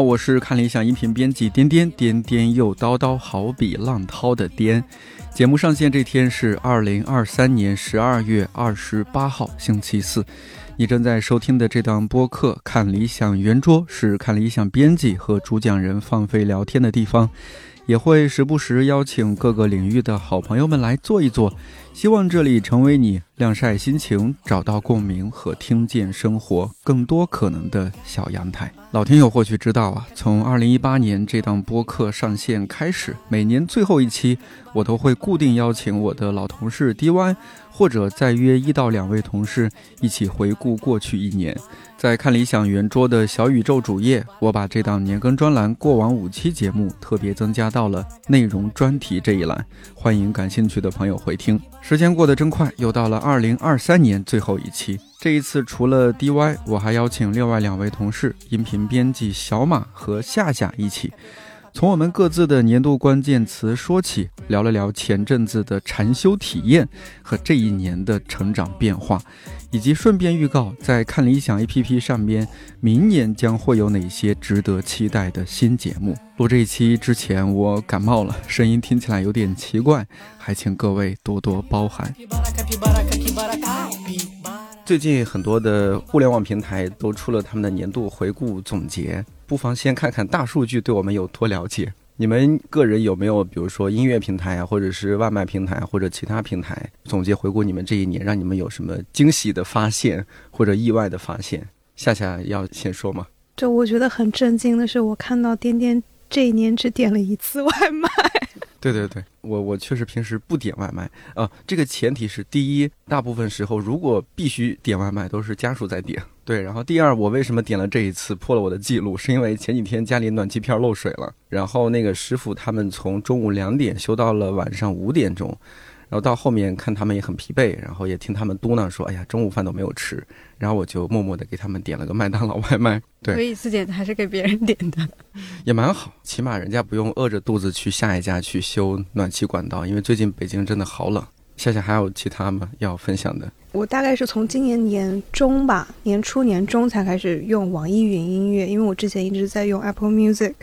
我是看理想音频编辑颠颠颠颠又叨叨，好比浪涛的颠。节目上线这天是二零二三年十二月二十八号，星期四。你正在收听的这档播客《看理想圆桌》是看理想编辑和主讲人放飞聊天的地方，也会时不时邀请各个领域的好朋友们来坐一坐。希望这里成为你晾晒心情、找到共鸣和听见生活更多可能的小阳台。老听友或许知道啊，从二零一八年这档播客上线开始，每年最后一期，我都会固定邀请我的老同事 DY，或者再约一到两位同事一起回顾过去一年。在看理想圆桌的小宇宙主页，我把这档年更专栏过往五期节目特别增加到了内容专题这一栏，欢迎感兴趣的朋友回听。时间过得真快，又到了二零二三年最后一期。这一次除了 DY，我还邀请另外两位同事，音频编辑小马和夏夏一起。从我们各自的年度关键词说起，聊了聊前阵子的禅修体验和这一年的成长变化，以及顺便预告在看理想 APP 上边，明年将会有哪些值得期待的新节目。录这一期之前，我感冒了，声音听起来有点奇怪，还请各位多多包涵。最近很多的互联网平台都出了他们的年度回顾总结。不妨先看看大数据对我们有多了解。你们个人有没有，比如说音乐平台啊，或者是外卖平台，或者其他平台总结回顾你们这一年，让你们有什么惊喜的发现或者意外的发现？夏夏要先说吗？就我觉得很震惊的是，我看到颠颠这一年只点了一次外卖。对对对，我我确实平时不点外卖啊。这个前提是第一，大部分时候如果必须点外卖，都是家属在点。对，然后第二，我为什么点了这一次破了我的记录？是因为前几天家里暖气片漏水了，然后那个师傅他们从中午两点修到了晚上五点钟。然后到后面看他们也很疲惫，然后也听他们嘟囔说：“哎呀，中午饭都没有吃。”然后我就默默的给他们点了个麦当劳外卖。对，所以自点还是给别人点的，也蛮好，起码人家不用饿着肚子去下一家去修暖气管道，因为最近北京真的好冷。夏夏还有其他吗要分享的？我大概是从今年年中吧，年初年中才开始用网易云音乐，因为我之前一直在用 Apple Music。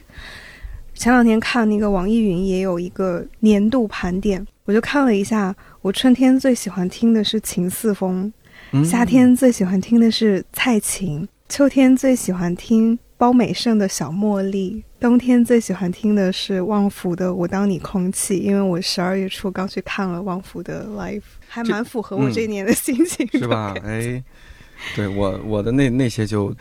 前两天看那个网易云也有一个年度盘点。我就看了一下，我春天最喜欢听的是秦四风，夏天最喜欢听的是蔡琴，秋天最喜欢听包美胜的小茉莉，冬天最喜欢听的是旺福的我当你空气，因为我十二月初刚去看了旺福的 live，还蛮符合我这一年的心情，是吧？哎，对我我的那那些就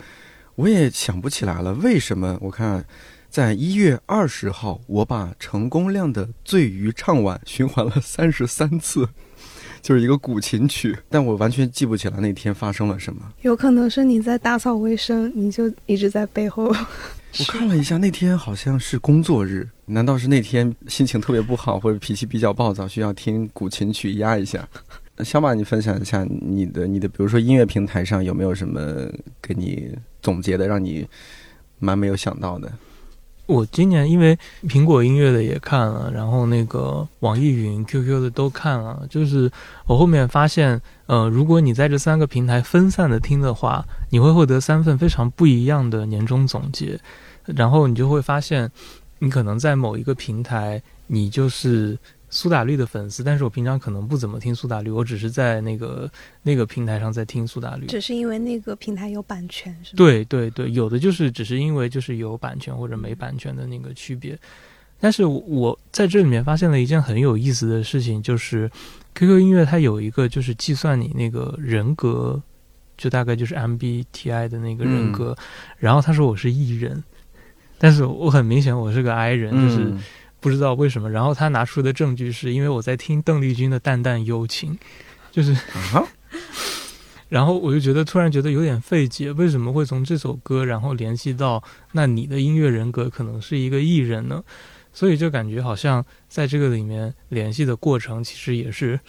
我也想不起来了，为什么？我看。在一月二十号，我把成功亮的《醉鱼》唱晚，循环了三十三次，就是一个古琴曲，但我完全记不起来那天发生了什么。有可能是你在打扫卫生，你就一直在背后。我看了一下，那天好像是工作日，难道是那天心情特别不好，或者脾气比较暴躁，需要听古琴曲压一下？小马，你分享一下你的你的，比如说音乐平台上有没有什么给你总结的，让你蛮没有想到的？我今年因为苹果音乐的也看了，然后那个网易云、QQ 的都看了。就是我后面发现，呃，如果你在这三个平台分散的听的话，你会获得三份非常不一样的年终总结。然后你就会发现，你可能在某一个平台，你就是。苏打绿的粉丝，但是我平常可能不怎么听苏打绿，我只是在那个那个平台上在听苏打绿，只是因为那个平台有版权，是吗？对对对，有的就是只是因为就是有版权或者没版权的那个区别。但是我在这里面发现了一件很有意思的事情，就是 QQ 音乐它有一个就是计算你那个人格，就大概就是 MBTI 的那个人格，然后他说我是 E 人，但是我很明显我是个 I 人，就是。不知道为什么，然后他拿出的证据是因为我在听邓丽君的《淡淡幽情》，就是，然后我就觉得突然觉得有点费解，为什么会从这首歌然后联系到那你的音乐人格可能是一个艺人呢？所以就感觉好像在这个里面联系的过程其实也是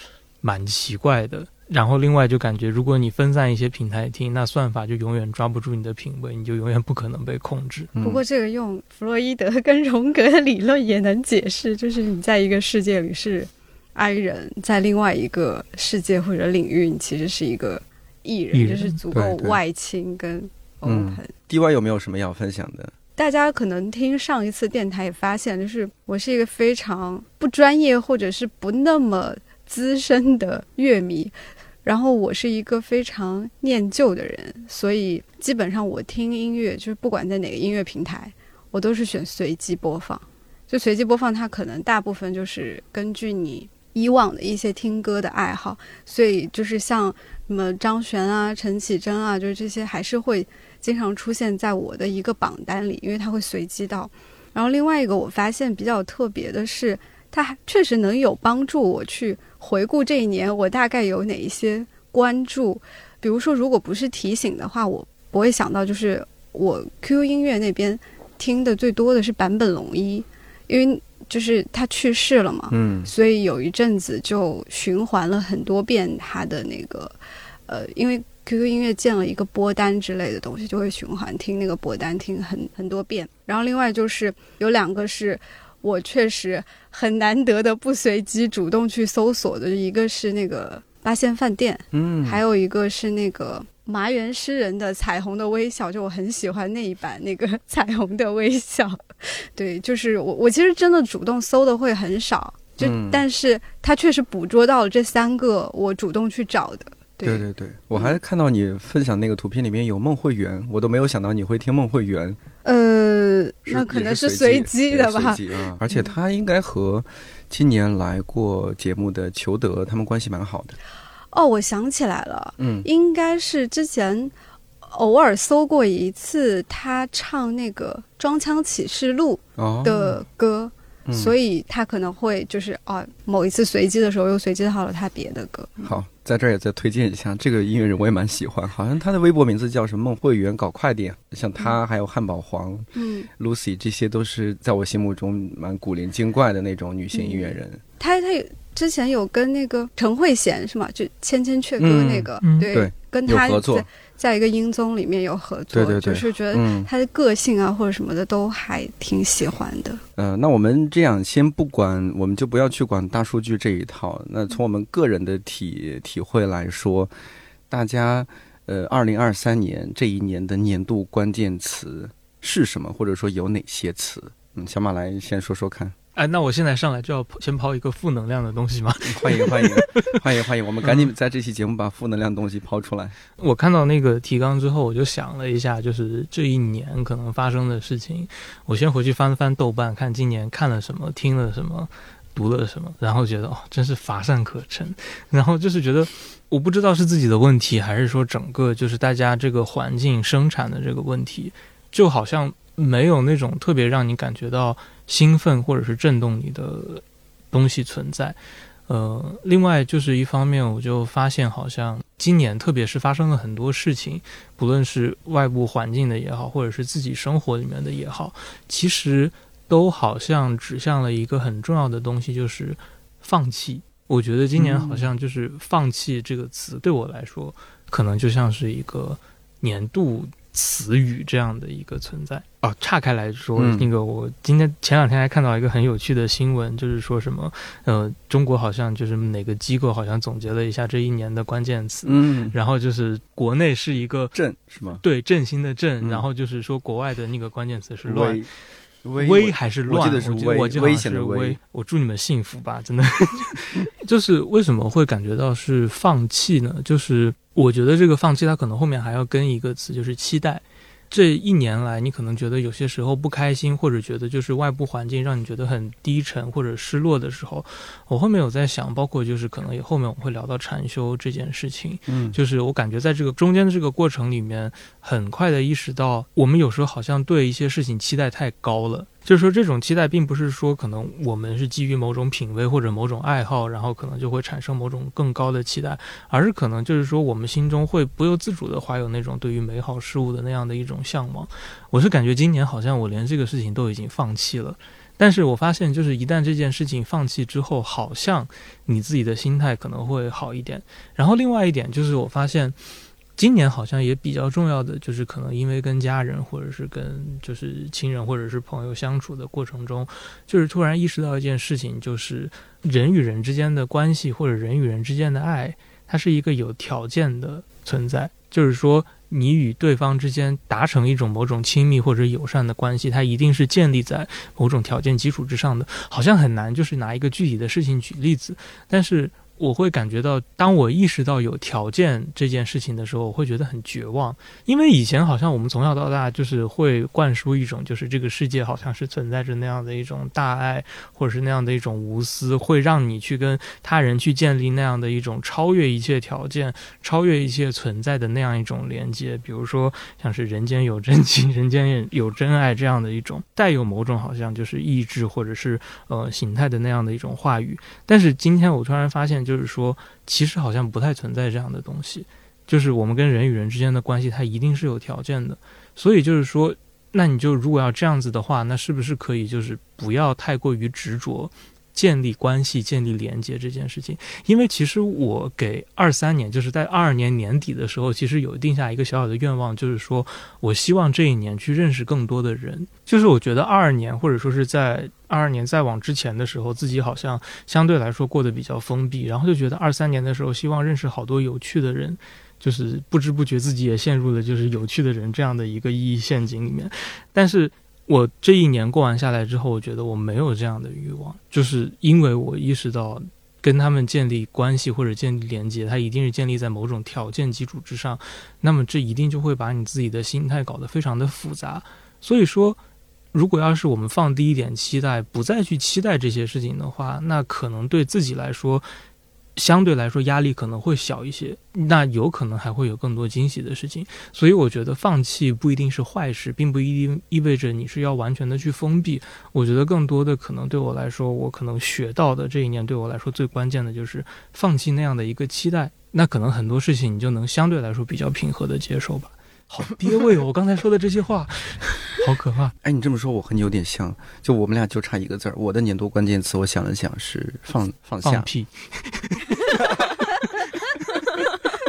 蛮奇怪的。然后另外就感觉，如果你分散一些平台听，那算法就永远抓不住你的品味，你就永远不可能被控制。嗯不过这个用弗洛伊德跟荣格的理论也能解释，就是你在一个世界里是 I 人，在另外一个世界或者领域，你其实是一个 E 人，人就是足够外倾跟 open。嗯 DY 有没有什么要分享的？大家可能听上一次电台也发现，就是我是一个非常不专业或者是不那么资深的乐迷，然后我是一个非常念旧的人，所以基本上我听音乐就是不管在哪个音乐平台，我都是选随机播放。就随机播放，它可能大部分就是根据你以往的一些听歌的爱好，所以就是像什么张悬啊、陈绮贞啊，就是这些还是会经常出现在我的一个榜单里，因为它会随机到。然后另外一个我发现比较特别的是，它还确实能有帮助我去回顾这一年我大概有哪一些关注。比如说，如果不是提醒的话，我不会想到就是我 QQ 音乐那边听的最多的是坂本龙一，因为就是他去世了嘛，嗯所以有一阵子就循环了很多遍他的那个，呃，因为 QQ 音乐建了一个播单之类的东西，就会循环听那个播单，听很很多遍。然后另外就是有两个是我确实很难得的不随机主动去搜索的，一个是那个八仙饭店，嗯，还有一个是那个麻原诗人的《彩虹的微笑》，就我很喜欢那一版那个 彩虹的微笑。对，就是我我其实真的主动搜的会很少，就、嗯但是他确实捕捉到了这三个我主动去找的。对对对，我还看到你分享那个图片里面有孟慧圆，我都没有想到你会听孟慧圆，呃，那可能是随机的吧。随机啊！而且他应该和今年来过节目的裘德他们关系蛮好的。哦，我想起来了，嗯应该是之前偶尔搜过一次他唱那个《装腔启示录哦》的歌。嗯所以他可能会就是哦，某一次随机的时候又随机到了他别的歌。好，在这儿也再推荐一下这个音乐人，我也蛮喜欢。好像他的微博名字叫什么孟慧圆，搞快点。像他还有汉堡黄、嗯，Lucy，这些都是在我心目中蛮古灵精怪的那种女性音乐人。他他有之前有跟那个陈慧娴是吗？就《千千阙歌》那个，嗯嗯对，对跟他合作在在一个音综里面有合作，对对对就是觉得嗯，他的个性啊或者什么的都还挺喜欢的。呃，那我们这样先不管，我们就不要去管大数据这一套。那从我们个人的体体会来说，大家呃，二零二三年这一年的年度关键词是什么，或者说有哪些词？嗯，小马来先说说看。哎，那我现在上来就要先抛一个负能量的东西吗？欢迎欢迎 欢迎欢迎！我们赶紧在这期节目把负能量东西抛出来。我看到那个提纲之后，我就想了一下，就是这一年可能发生的事情。我先回去翻了翻豆瓣，看今年看了什么，听了什么，读了什么，然后觉得哦，真是乏善可陈。然后就是觉得，我不知道是自己的问题，还是说整个就是大家这个环境生产的这个问题，就好像没有那种特别让你感觉到兴奋或者是震动你的东西存在。呃，另外就是一方面，我就发现好像今年特别是发生了很多事情，不论是外部环境的也好，或者是自己生活里面的也好，其实都好像指向了一个很重要的东西，就是放弃。我觉得今年好像就是“放弃”这个词对我来说，可能就像是一个年度词语这样的一个存在啊。岔开来说，嗯那个我今天前两天还看到一个很有趣的新闻，就是说什么呃，中国好像就是哪个机构好像总结了一下这一年的关键词，嗯，然后就是国内是一个振是吗？对振兴的振，嗯然后就是说国外的那个关键词是乱。危危还是乱？我记得是危我记得危险的是危。我祝你们幸福吧，真的。就是为什么会感觉到是放弃呢？就是我觉得这个放弃，它可能后面还要跟一个词，就是期待。这一年来，你可能觉得有些时候不开心，或者觉得就是外部环境让你觉得很低沉或者失落的时候，我后面有在想，包括就是可能也后面我们会聊到禅修这件事情，嗯，就是我感觉在这个中间的这个过程里面，很快的意识到，我们有时候好像对一些事情期待太高了。就是说，这种期待并不是说可能我们是基于某种品味或者某种爱好，然后可能就会产生某种更高的期待，而是可能就是说我们心中会不由自主的怀有那种对于美好事物的那样的一种向往。我是感觉今年好像我连这个事情都已经放弃了。但是我发现，就是一旦这件事情放弃之后，好像你自己的心态可能会好一点。然后另外一点就是，我发现今年好像也比较重要的，就是可能因为跟家人或者是跟就是亲人或者是朋友相处的过程中，就是突然意识到一件事情，就是人与人之间的关系或者人与人之间的爱，它是一个有条件的存在，就是说。你与对方之间达成一种某种亲密或者友善的关系，它一定是建立在某种条件基础之上的，好像很难，就是拿一个具体的事情举例子，但是。我会感觉到，当我意识到有条件这件事情的时候，我会觉得很绝望。因为以前好像我们从小到大就是会灌输一种，就是这个世界好像是存在着那样的一种大爱，或者是那样的一种无私，会让你去跟他人去建立那样的一种超越一切条件、超越一切存在的那样一种连接。比如说，像是人间有真情，人间有真爱这样的一种带有某种好像就是意志或者是呃形态的那样的一种话语。但是今天我突然发现。就是说，其实好像不太存在这样的东西。就是我们跟人与人之间的关系，它一定是有条件的。所以就是说，那你就如果要这样子的话，那是不是可以就是不要太过于执着？建立关系、建立连接这件事情，因为其实我给二三年，就是在二二年年底的时候，其实有定下一个小小的愿望，就是说我希望这一年去认识更多的人。就是我觉得二二年，或者说是在二二年再往之前的时候，自己好像相对来说过得比较封闭，然后就觉得二三年的时候，希望认识好多有趣的人，就是不知不觉自己也陷入了就是有趣的人这样的一个意义陷阱里面，但是。我这一年过完下来之后，我觉得我没有这样的欲望，就是因为我意识到跟他们建立关系或者建立连接，它一定是建立在某种条件基础之上，那么这一定就会把你自己的心态搞得非常的复杂。所以说，如果要是我们放低一点期待，不再去期待这些事情的话，那可能对自己来说。相对来说压力可能会小一些，那有可能还会有更多惊喜的事情，所以我觉得放弃不一定是坏事，并不一定意味着你是要完全的去封闭。我觉得更多的可能对我来说，我可能学到的这一年对我来说最关键的就是放弃那样的一个期待，那可能很多事情你就能相对来说比较平和的接受吧。好憋味哦！我刚才说的这些话，好可怕。哎，你这么说我和你有点像，就我们俩就差一个字儿。我的年度关键词，我想了想是放放下。放屁！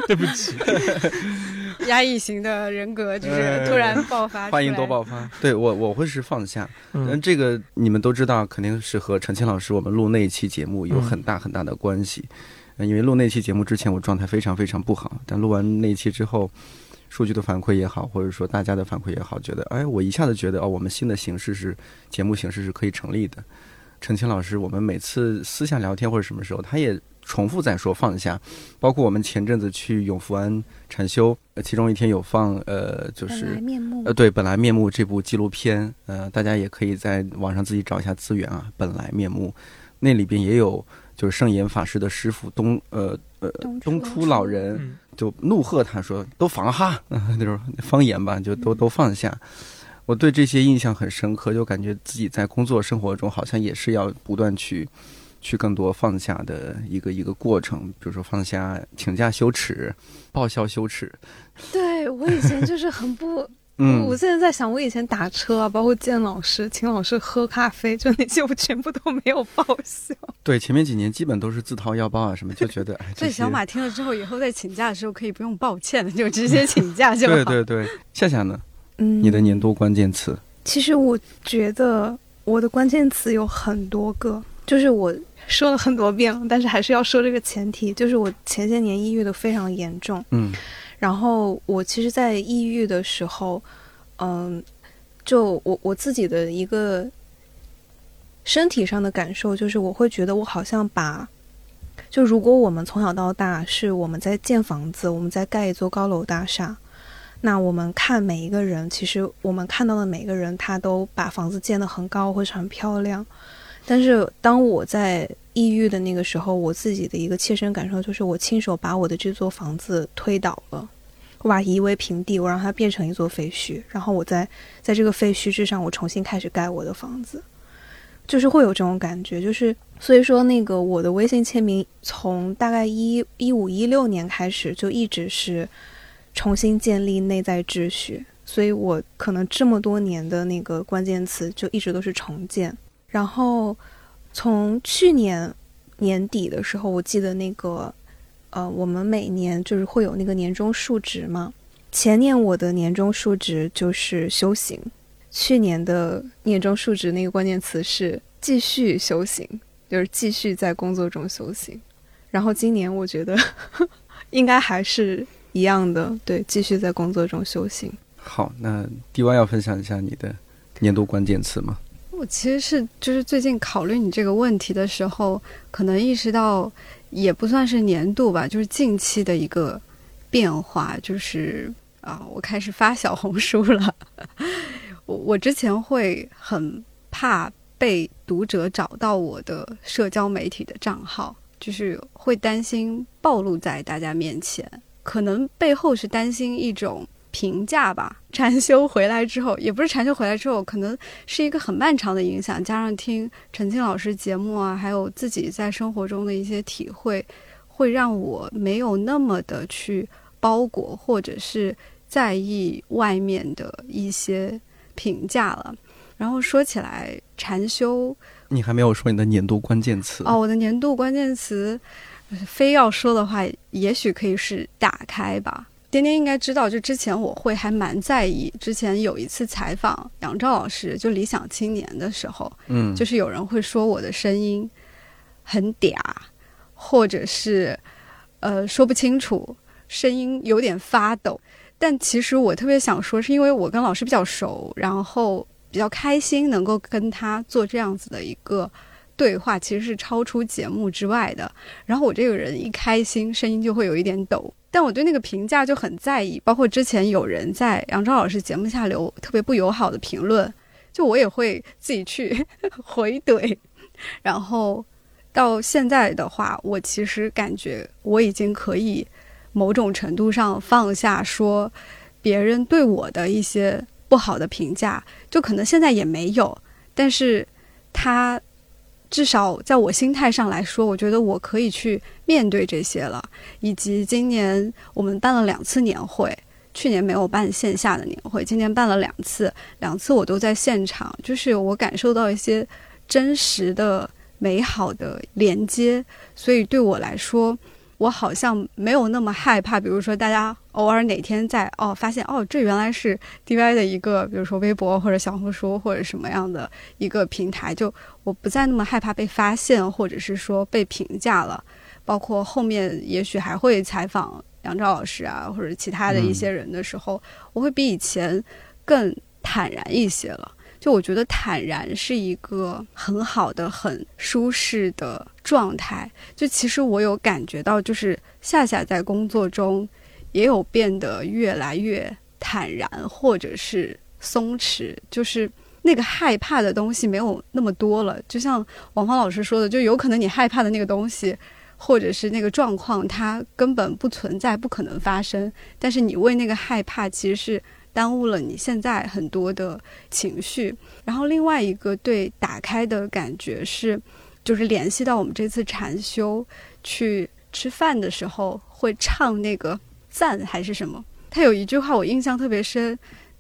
对不起，压抑型的人格就是突然爆发。欢迎多爆发。对我我会是放下。嗯，这个你们都知道，肯定是和陈青老师我们录那一期节目有很大很大的关系。嗯，因为录那期节目之前我状态非常非常不好，但录完那期之后。数据的反馈也好，或者说大家的反馈也好，觉得哎，我一下子觉得哦，我们新的形式是节目形式是可以成立的。陈清老师，我们每次私下聊天或者什么时候，他也重复在说放下。包括我们前阵子去永福庵禅修，其中一天有放呃，就是呃对，本来面目这部纪录片，呃，大家也可以在网上自己找一下资源啊。本来面目那里边也有，就是圣严法师的师傅东呃呃东出老人。就怒喝他说：“都放哈，就是方言吧，就都都放下。”我对这些印象很深刻，就感觉自己在工作生活中好像也是要不断去去更多放下的一个一个过程。比如说放下请假羞耻，报销羞耻。对我以前就是很不。嗯，我现在在想，我以前打车啊，包括见老师、请老师喝咖啡，就那些我全部都没有报销。对，前面几年基本都是自掏腰包啊，什么就觉得。所以小马听了之后，以后在请假的时候可以不用抱歉了，就直接请假就好。对对对，夏夏呢？嗯，你的年度关键词？其实我觉得我的关键词有很多个，就是我说了很多遍了，但是还是要说这个前提，就是我前些年抑郁的非常严重。嗯。然后我其实，在抑郁的时候，嗯，就我我自己的一个身体上的感受，就是我会觉得我好像把，就如果我们从小到大是我们在建房子，我们在盖一座高楼大厦，那我们看每一个人，其实我们看到的每个人，他都把房子建得很高或者很漂亮，但是当我在抑郁的那个时候，我自己的一个切身感受就是，我亲手把我的这座房子推倒了，我把夷为平地，我让它变成一座废墟，然后我在在这个废墟之上，我重新开始盖我的房子，就是会有这种感觉。就是所以说，那个我的微信签名从大概一一五一六年开始，就一直是重新建立内在秩序，所以我可能这么多年的那个关键词就一直都是重建。然后从去年年底的时候，我记得那个呃，我们每年就是会有那个年终述职嘛。前年我的年终述职就是修行，去年的年终述职那个关键词是继续修行，就是继续在工作中修行。然后今年我觉得 应该还是一样的，对，继续在工作中修行。好，那 D Y 要分享一下你的年度关键词吗？我其实是就是最近考虑你这个问题的时候，可能意识到也不算是年度吧，就是近期的一个变化，就是啊，我开始发小红书了。我我之前会很怕被读者找到我的社交媒体的账号，就是会担心暴露在大家面前，可能背后是担心一种。评价吧，禅修回来之后，也不是禅修回来之后，可能是一个很漫长的影响，加上听陈静老师节目啊，还有自己在生活中的一些体会，会让我没有那么的去包裹或者是在意外面的一些评价了。然后说起来，禅修，你还没有说你的年度关键词哦，我的年度关键词，非要说的话，也许可以是打开吧。颠颠应该知道，就之前我会还蛮在意。之前有一次采访杨照老师，就理想青年的时候，嗯，就是有人会说我的声音很嗲，或者是呃说不清楚，声音有点发抖。但其实我特别想说，是因为我跟老师比较熟，然后比较开心能够跟他做这样子的一个对话，其实是超出节目之外的。然后我这个人一开心，声音就会有一点抖。但我对那个评价就很在意，包括之前有人在杨超老师节目下留特别不友好的评论，就我也会自己去 回怼。然后到现在的话，我其实感觉我已经可以某种程度上放下说别人对我的一些不好的评价，就可能现在也没有，但是他。至少在我心态上来说，我觉得我可以去面对这些了。以及今年我们办了两次年会，去年没有办线下的年会，今年办了两次，两次我都在现场，就是我感受到一些真实的、美好的连接，所以对我来说。我好像没有那么害怕，比如说大家偶尔哪天在哦发现哦这原来是 DY 的一个，比如说微博或者小红书或者什么样的一个平台，就我不再那么害怕被发现或者是说被评价了。包括后面也许还会采访杨照老师啊或者其他的一些人的时候，我会比以前更坦然一些了。就我觉得坦然是一个很好的、很舒适的状态。就其实我有感觉到，就是夏夏在工作中也有变得越来越坦然，或者是松弛，就是那个害怕的东西没有那么多了。就像王芳老师说的，就有可能你害怕的那个东西，或者是那个状况，它根本不存在，不可能发生。但是你为那个害怕，其实是。耽误了你现在很多的情绪，然后另外一个对打开的感觉是，就是联系到我们这次禅修去吃饭的时候会唱那个赞还是什么？他有一句话我印象特别深，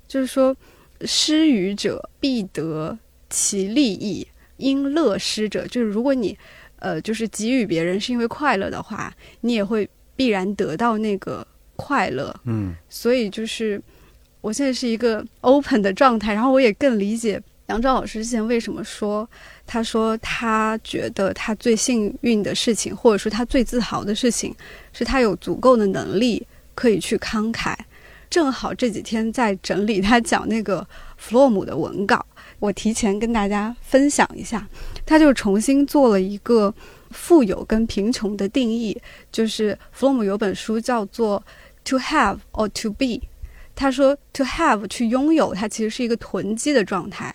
就是说施予者必得其利益，因乐施者，就是如果你呃就是给予别人是因为快乐的话，你也会必然得到那个快乐。嗯，所以就是。我现在是一个 open 的状态，然后我也更理解杨照老师之前为什么说，他说他觉得他最幸运的事情，或者说他最自豪的事情，是他有足够的能力可以去慷慨。正好这几天在整理他讲那个弗洛姆的文稿，我提前跟大家分享一下，他就重新做了一个富有跟贫穷的定义，就是弗洛姆有本书叫做 To Have or To Be。他说：“To have，去拥有，它其实是一个囤积的状态，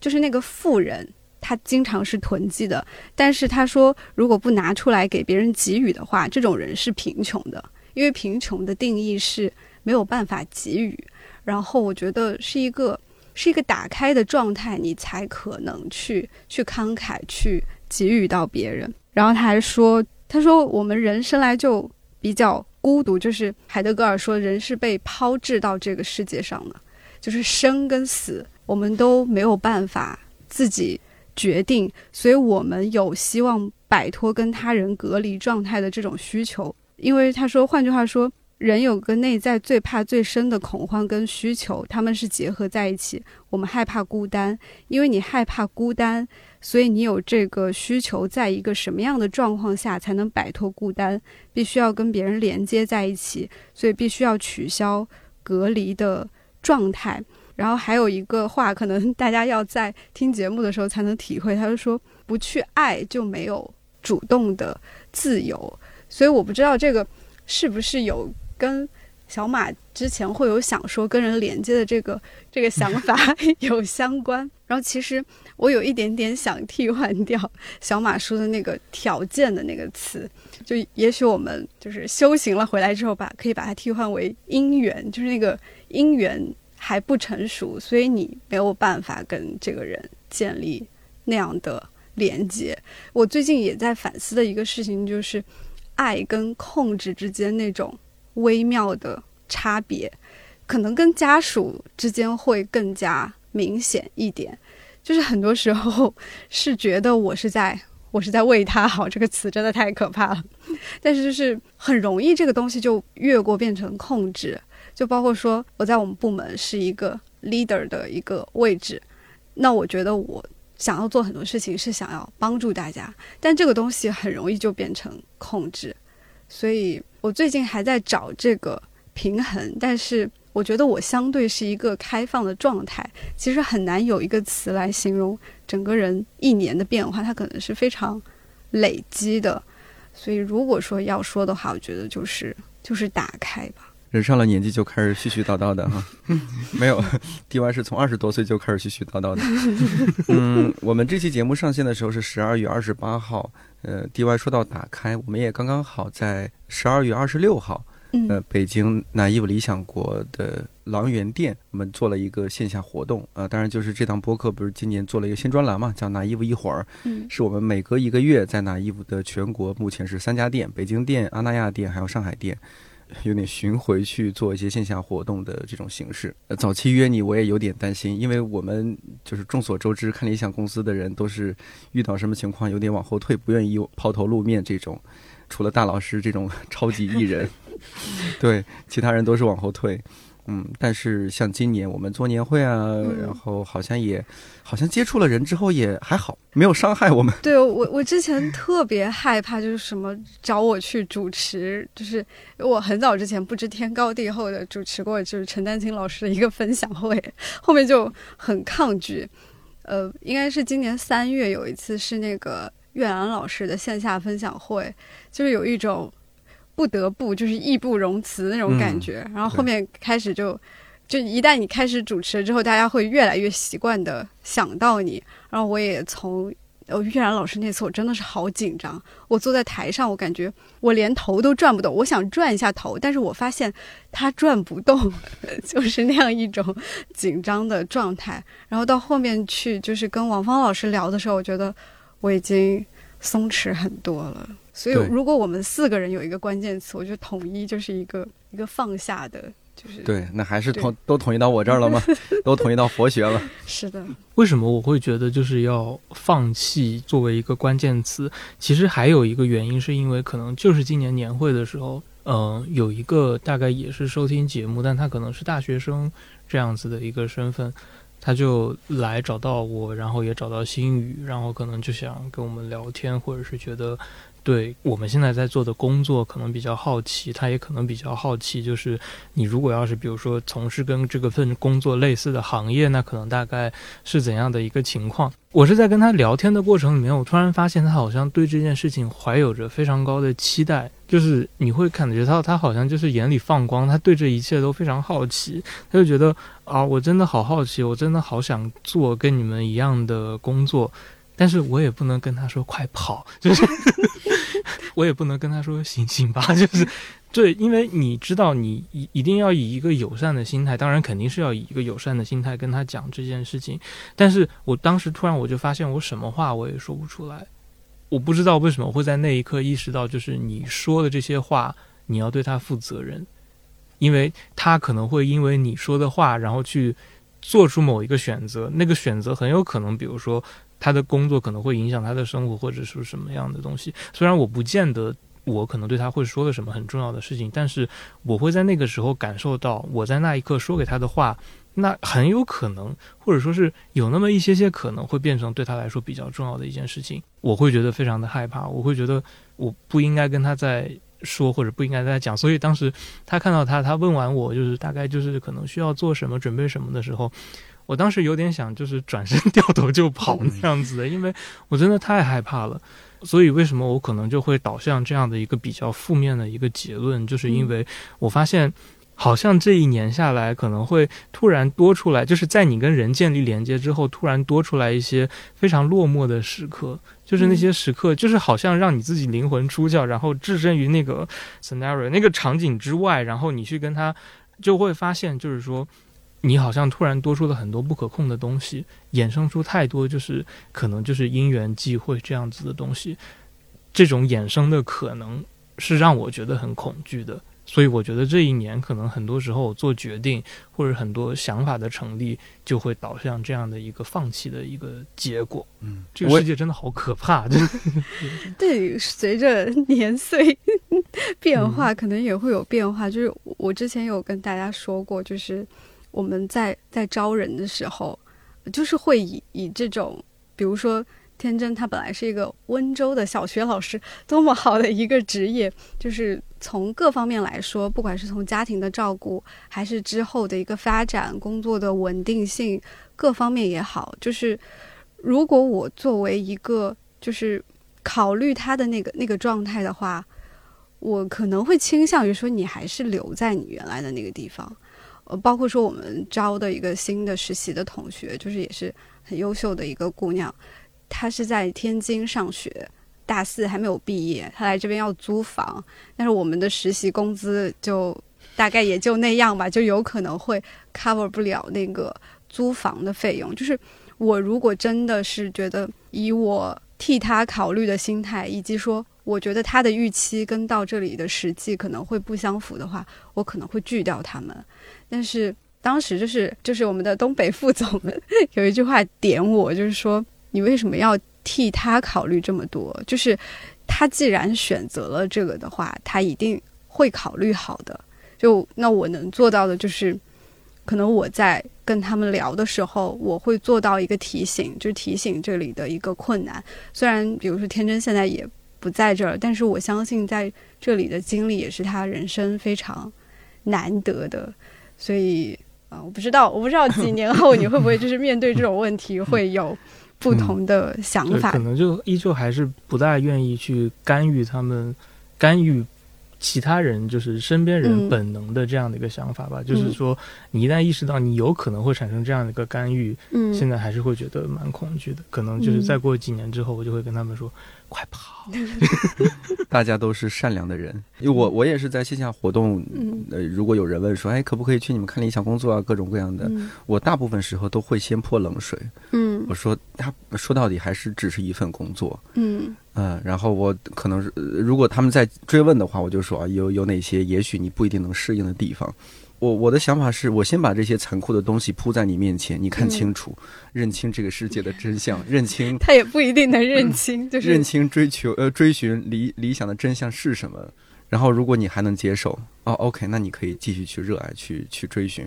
就是那个富人，他经常是囤积的。但是他说，如果不拿出来给别人给予的话，这种人是贫穷的，因为贫穷的定义是没有办法给予。然后我觉得是一个是一个打开的状态，你才可能去去慷慨，去给予到别人。然后他还说，他说我们人生来就比较。”孤独就是海德格尔说，人是被抛掷到这个世界上的，就是生跟死，我们都没有办法自己决定，所以我们有希望摆脱跟他人隔离状态的这种需求。因为他说，换句话说，人有个内在最怕最深的恐慌跟需求，他们是结合在一起。我们害怕孤单，因为你害怕孤单，所以你有这个需求，在一个什么样的状况下才能摆脱孤单？必须要跟别人连接在一起，所以必须要取消隔离的状态。然后还有一个话，可能大家要在听节目的时候才能体会。他就说，不去爱就没有主动的自由。所以我不知道这个是不是有跟小马之前会有想说跟人连接的这个这个想法 有相关。然后其实我有一点点想替换掉小马说的那个条件的那个词，就也许我们就是修行了回来之后，把可以把它替换为因缘，就是那个因缘。还不成熟，所以你没有办法跟这个人建立那样的连接。我最近也在反思的一个事情，就是爱跟控制之间那种微妙的差别，可能跟家属之间会更加明显一点。就是很多时候是觉得我是在我是在为他好，这个词真的太可怕了。但是就是很容易这个东西就越过变成控制。就包括说，我在我们部门是一个 leader 的一个位置，那我觉得我想要做很多事情是想要帮助大家，但这个东西很容易就变成控制，所以我最近还在找这个平衡。但是我觉得我相对是一个开放的状态，其实很难有一个词来形容整个人一年的变化，它可能是非常累积的。所以如果说要说的话，我觉得就是就是打开吧。人上了年纪就开始絮絮叨叨的哈，没有，D Y 是从二十多岁就开始絮絮叨叨的。嗯，我们这期节目上线的时候是十二月二十八号，呃，D Y 说到打开，我们也刚刚好在十二月二十六号，呃，北京南艺理想国的狼园店，我们做了一个线下活动啊，当然就是这档播客不是今年做了一个新专栏嘛，叫拿衣服一会儿，嗯，是我们每隔一个月在拿衣服的全国目前是三家店，北京店、阿那亚店还有上海店。有点巡回去做一些线下活动的这种形式。早期约你，我也有点担心，因为我们就是众所周知，看理想公司的人都是遇到什么情况有点往后退，不愿意抛头露面这种。除了大老师这种 超级艺人，对，其他人都是往后退。嗯，但是像今年我们做年会啊，然后好像也，好像接触了人之后也还好，没有伤害我们。对我，我之前特别害怕，就是什么找我去主持，就是我很早之前不知天高地厚的主持过，就是陈丹青老师的一个分享会，后面就很抗拒。呃，应该是今年三月有一次是那个岳阳老师的线下分享会，就是有一种。不得不就是义不容辞那种感觉，然后后面开始就，就一旦你开始主持了之后，大家会越来越习惯的想到你。然后我也从呃岳然老师那次，我真的是好紧张。我坐在台上，我感觉我连头都转不动。我想转一下头，但是我发现他转不动，就是那样一种紧张的状态。然后到后面去，就是跟王芳老师聊的时候，我觉得我已经松弛很多了。所以，如果我们四个人有一个关键词，我觉得统一就是一个一个放下的，就是对。那还是统都统一到我这儿了吗？都统一到佛学了。是的。为什么我会觉得就是要放弃作为一个关键词？其实还有一个原因，是因为可能就是今年年会的时候，嗯，有一个大概也是收听节目，但他可能是大学生这样子的一个身份，他就来找到我，然后也找到心宇，然后可能就想跟我们聊天，或者是觉得。对我们现在在做的工作可能比较好奇，他也可能比较好奇，就是你如果要是比如说从事跟这个份工作类似的行业，那可能大概是怎样的一个情况？我是在跟他聊天的过程里面，我突然发现他好像对这件事情怀有着非常高的期待，就是你会感觉到他好像就是眼里放光，他对这一切都非常好奇，他就觉得啊，我真的好好奇，我真的好想做跟你们一样的工作。但是我也不能跟他说快跑，就是 我也不能跟他说醒醒吧，就是对，因为你知道，你一一定要以一个友善的心态，当然肯定是要以一个友善的心态跟他讲这件事情。但是我当时突然我就发现，我什么话我也说不出来，我不知道为什么会在那一刻意识到，就是你说的这些话，你要对他负责任，因为他可能会因为你说的话，然后去做出某一个选择，那个选择很有可能，比如说。他的工作可能会影响他的生活，或者是什么样的东西。虽然我不见得我可能对他会说的什么很重要的事情，但是我会在那个时候感受到，我在那一刻说给他的话，那很有可能，或者说是有那么一些些可能会变成对他来说比较重要的一件事情。我会觉得非常的害怕，我会觉得我不应该跟他在说，或者不应该在讲。所以当时他看到他，他问完我，就是大概就是可能需要做什么、准备什么的时候。我当时有点想，就是转身 掉头就跑那样子的，因为我真的太害怕了。所以为什么我可能就会导向这样的一个比较负面的一个结论，就是因为我发现，好像这一年下来，可能会突然多出来，就是在你跟人建立连接之后，突然多出来一些非常落寞的时刻，就是那些时刻，就是好像让你自己灵魂出窍，然后置身于那个 scenario 那个场景之外，然后你去跟他，就会发现，就是说。你好像突然多出了很多不可控的东西，衍生出太多就是可能就是因缘际会这样子的东西，这种衍生的可能是让我觉得很恐惧的。所以我觉得这一年可能很多时候做决定或者很多想法的成立就会导向这样的一个放弃的一个结果。嗯，这个世界真的好可怕。对，随着年岁 变化，可能也会有变化。就是我之前有跟大家说过，就是。我们在在招人的时候，就是会以以这种，比如说天真，他本来是一个温州的小学老师，多么好的一个职业，就是从各方面来说，不管是从家庭的照顾，还是之后的一个发展、工作的稳定性各方面也好，就是如果我作为一个就是考虑他的那个那个状态的话，我可能会倾向于说，你还是留在你原来的那个地方。呃，包括说我们招的一个新的实习的同学，就是也是很优秀的一个姑娘，她是在天津上学，大四还没有毕业，她来这边要租房，但是我们的实习工资就大概也就那样吧，就有可能会 cover 不了那个租房的费用。就是我如果真的是觉得以我替她考虑的心态，以及说我觉得他的预期跟到这里的实际可能会不相符的话，我可能会拒掉他们。但是当时就是就是我们的东北副总们 有一句话点我，就是说你为什么要替他考虑这么多？就是他既然选择了这个的话，他一定会考虑好的。就那我能做到的就是，可能我在跟他们聊的时候，我会做到一个提醒，就是提醒这里的一个困难。虽然比如说天真现在也不在这儿，但是我相信在这里的经历也是他人生非常难得的。所以啊，我不知道，我不知道几年后你会不会就是面对这种问题会有不同的想法？可能就依旧还是不大愿意去干预他们，干预其他人，就是身边人本能的这样的一个想法吧。就是说，你一旦意识到你有可能会产生这样的一个干预，嗯，现在还是会觉得蛮恐惧的。可能就是再过几年之后，我就会跟他们说。快跑！大家都是善良的人，因为我我也是在线下活动，呃，如果有人问说，哎，可不可以去你们看理想工作啊，各种各样的，我大部分时候都会先泼冷水。嗯，我说他说到底还是只是一份工作。嗯嗯，然后我可能是如果他们在追问的话，我就说啊，有有哪些也许你不一定能适应的地方。我我的想法是我先把这些残酷的东西铺在你面前，你看清楚，认清这个世界的真相，认清他也不一定能认清，就是认清追求呃追寻理理想的真相是什么。然后如果你还能接受，哦，OK，那你可以继续去热爱，去去追寻。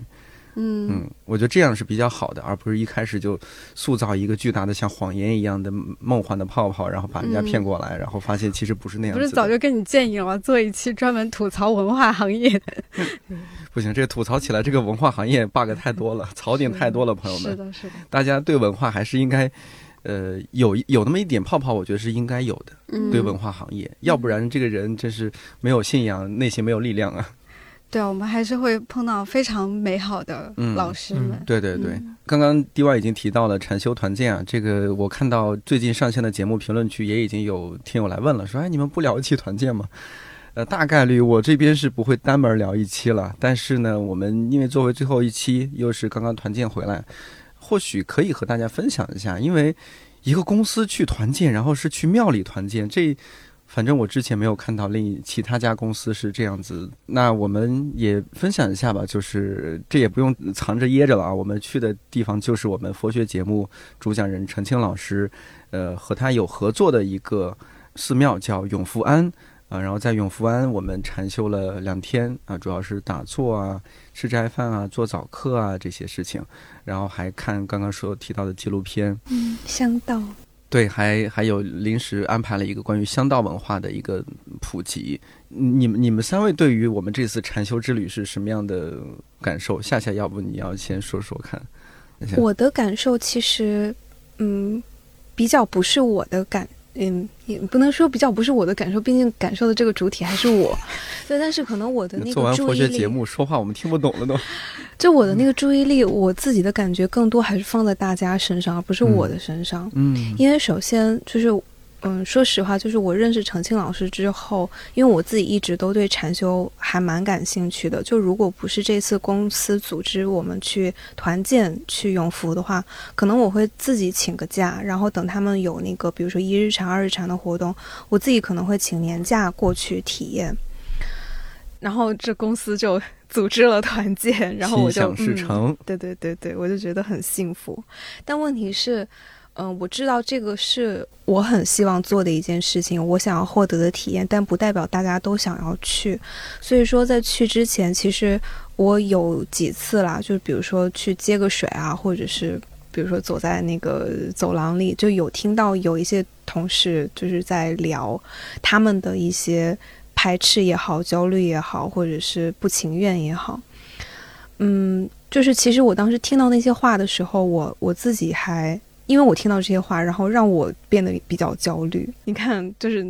嗯嗯，我觉得这样是比较好的，而不是一开始就塑造一个巨大的像谎言一样的梦幻的泡泡，然后把人家骗过来，然后发现其实不是那样。不是早就跟你建议了吗？做一期专门吐槽文化行业的。不行，这吐槽起来，这个文化行业 bug 太多了，槽点太多了，朋友们。是的，是的。大家对文化还是应该，呃，有有那么一点泡泡，我觉得是应该有的。嗯。对文化行业，要不然这个人真是没有信仰，内心没有力量啊。对啊，我们还是会碰到非常美好的老师们。对对对，刚刚 D Y 已经提到了禅修团建啊，这个我看到最近上线的节目评论区也已经有听友来问了，说哎，你们不聊一期团建吗？呃，大概率我这边是不会单门聊一期了，但是呢，我们因为作为最后一期，又是刚刚团建回来，或许可以和大家分享一下，因为一个公司去团建，然后是去庙里团建，这。反正我之前没有看到另其他家公司是这样子。那我们也分享一下吧，就是这也不用藏着掖着了啊。我们去的地方就是我们佛学节目主讲人陈清老师，呃，和他有合作的一个寺庙叫永福庵啊。然后在永福庵我们禅修了两天啊，主要是打坐啊、吃斋饭啊、做早课啊这些事情，然后还看刚刚所提到的纪录片。嗯，香道。对，还还有临时安排了一个关于香道文化的一个普及。你们你们三位对于我们这次禅修之旅是什么样的感受？夏夏，要不你要先说说看。我的感受其实，嗯，比较不是我的感。嗯，也不能说比较不是我的感受，毕竟感受的这个主体还是我。对，但是可能我的那个做完佛学节目说话我们听不懂了都。就我的那个注意力，我自己的感觉更多还是放在大家身上，而不是我的身上。嗯，因为首先就是。嗯，说实话，就是我认识程庆老师之后，因为我自己一直都对禅修还蛮感兴趣的。就如果不是这次公司组织我们去团建去永福的话，可能我会自己请个假，然后等他们有那个，比如说一日禅、二日禅的活动，我自己可能会请年假过去体验。然后这公司就 组织了团建，然后我就嗯，对对对对，我就觉得很幸福。但问题是。嗯，我知道这个是我很希望做的一件事情，我想要获得的体验，但不代表大家都想要去。所以说，在去之前，其实我有几次啦，就比如说去接个水啊，或者是比如说走在那个走廊里，就有听到有一些同事就是在聊他们的一些排斥也好、焦虑也好，或者是不情愿也好。嗯，就是其实我当时听到那些话的时候，我我自己还。因为我听到这些话，然后让我变得比较焦虑。你看，就是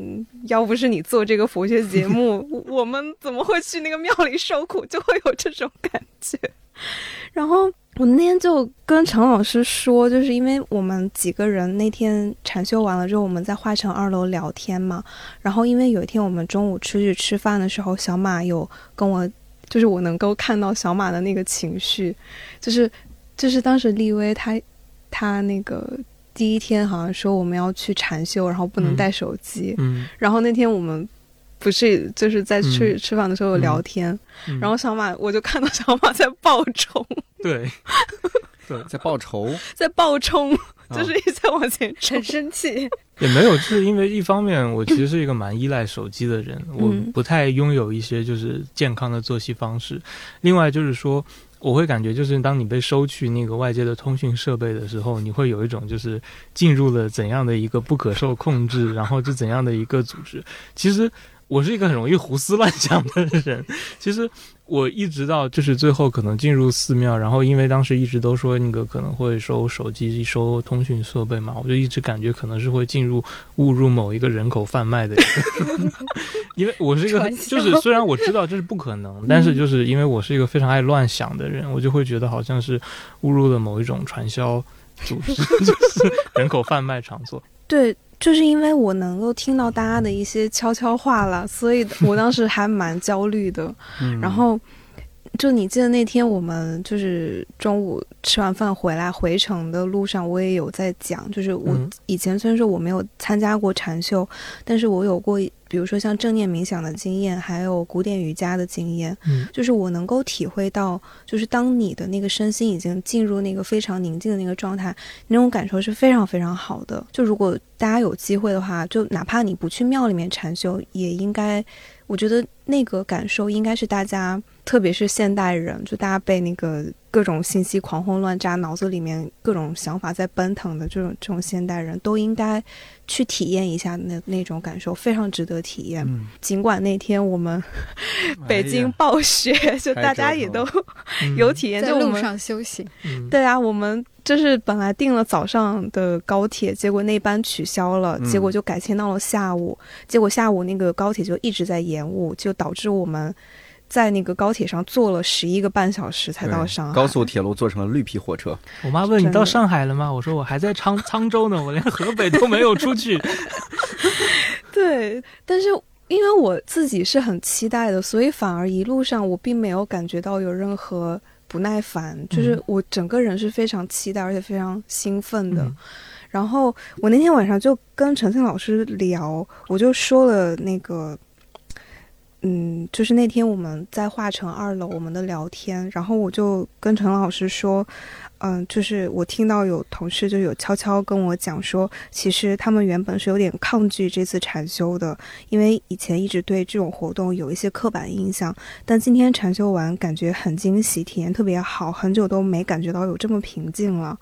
要不是你做这个佛学节目，我们怎么会去那个庙里受苦？就会有这种感觉。然后我那天就跟陈老师说，就是因为我们几个人那天禅修完了之后，我们在化城二楼聊天嘛。然后因为有一天我们中午出去吃饭的时候，小马有跟我，就是我能够看到小马的那个情绪，就是就是当时立威他。他那个第一天好像说我们要去禅修，然后不能带手机。嗯，然后那天我们不是就是在去吃饭的时候聊天，然后小马我就看到小马在爆冲，对，对，在报仇，在暴冲，就是一直在往前，很生气。也没有，就是因为一方面我其实是一个蛮依赖手机的人，我不太拥有一些就是健康的作息方式。另外就是说。我会感觉，就是当你被收去那个外界的通讯设备的时候，你会有一种就是进入了怎样的一个不可受控制，然后是怎样的一个组织。其实我是一个很容易胡思乱想的人，其实。我一直到就是最后可能进入寺庙，然后因为当时一直都说那个可能会收手机、收通讯设备嘛，我就一直感觉可能是会进入误入某一个人口贩卖的，因为我是一个就是虽然我知道这是不可能，但是就是因为我是一个非常爱乱想的人，我就会觉得好像是误入了某一种传销组织，就是人口贩卖场所。对。就是因为我能够听到大家的一些悄悄话了，所以 我当时还蛮焦虑的。然后，就你记得那天我们就是中午吃完饭回来回程的路上，我也有在讲，就是我以前虽然说我没有参加过禅修，但是我有过。比如说像正念冥想的经验，还有古典瑜伽的经验，嗯，就是我能够体会到，就是当你的那个身心已经进入那个非常宁静的那个状态，那种感受是非常非常好的。就如果大家有机会的话，就哪怕你不去庙里面禅修，也应该，我觉得那个感受应该是大家，特别是现代人，就大家被那个。各种信息狂轰乱炸，脑子里面各种想法在奔腾的这种这种现代人都应该去体验一下那那种感受，非常值得体验。尽管那天我们北京暴雪，就大家也都 有体验，在路上修行。对啊，我们就是本来订了早上的高铁，结果那班取消了，结果就改签到了下午，结果下午那个高铁就一直在延误，就导致我们。在那个高铁上坐了十一个半小时才到上海。高速铁路坐成了绿皮火车。我妈问你到上海了吗？我说我还在沧沧州呢，我连河北都没有出去。对，但是因为我自己是很期待的，所以反而一路上我并没有感觉到有任何不耐烦，就是我整个人是非常期待而且非常兴奋的。然后我那天晚上就跟陈庆老师聊，我就说了那个，嗯，就是那天我们在华城二楼我们的聊天，然后我就跟陈老师说。嗯，就是我听到有同事就有悄悄跟我讲说，其实他们原本是有点抗拒这次禅修的，因为以前一直对这种活动有一些刻板印象。但今天禅修完，感觉很惊喜，体验特别好，很久都没感觉到有这么平静了。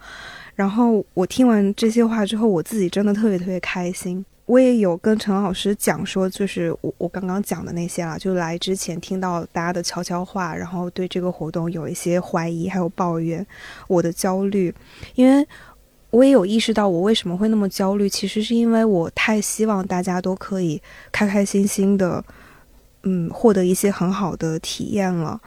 然后我听完这些话之后，我自己真的特别特别开心。我也有跟陈老师讲说，就是我我刚刚讲的那些了，就来之前听到大家的悄悄话，然后对这个活动有一些怀疑，还有抱怨，我的焦虑，因为我也有意识到我为什么会那么焦虑，其实是因为我太希望大家都可以开开心心的，嗯，获得一些很好的体验了，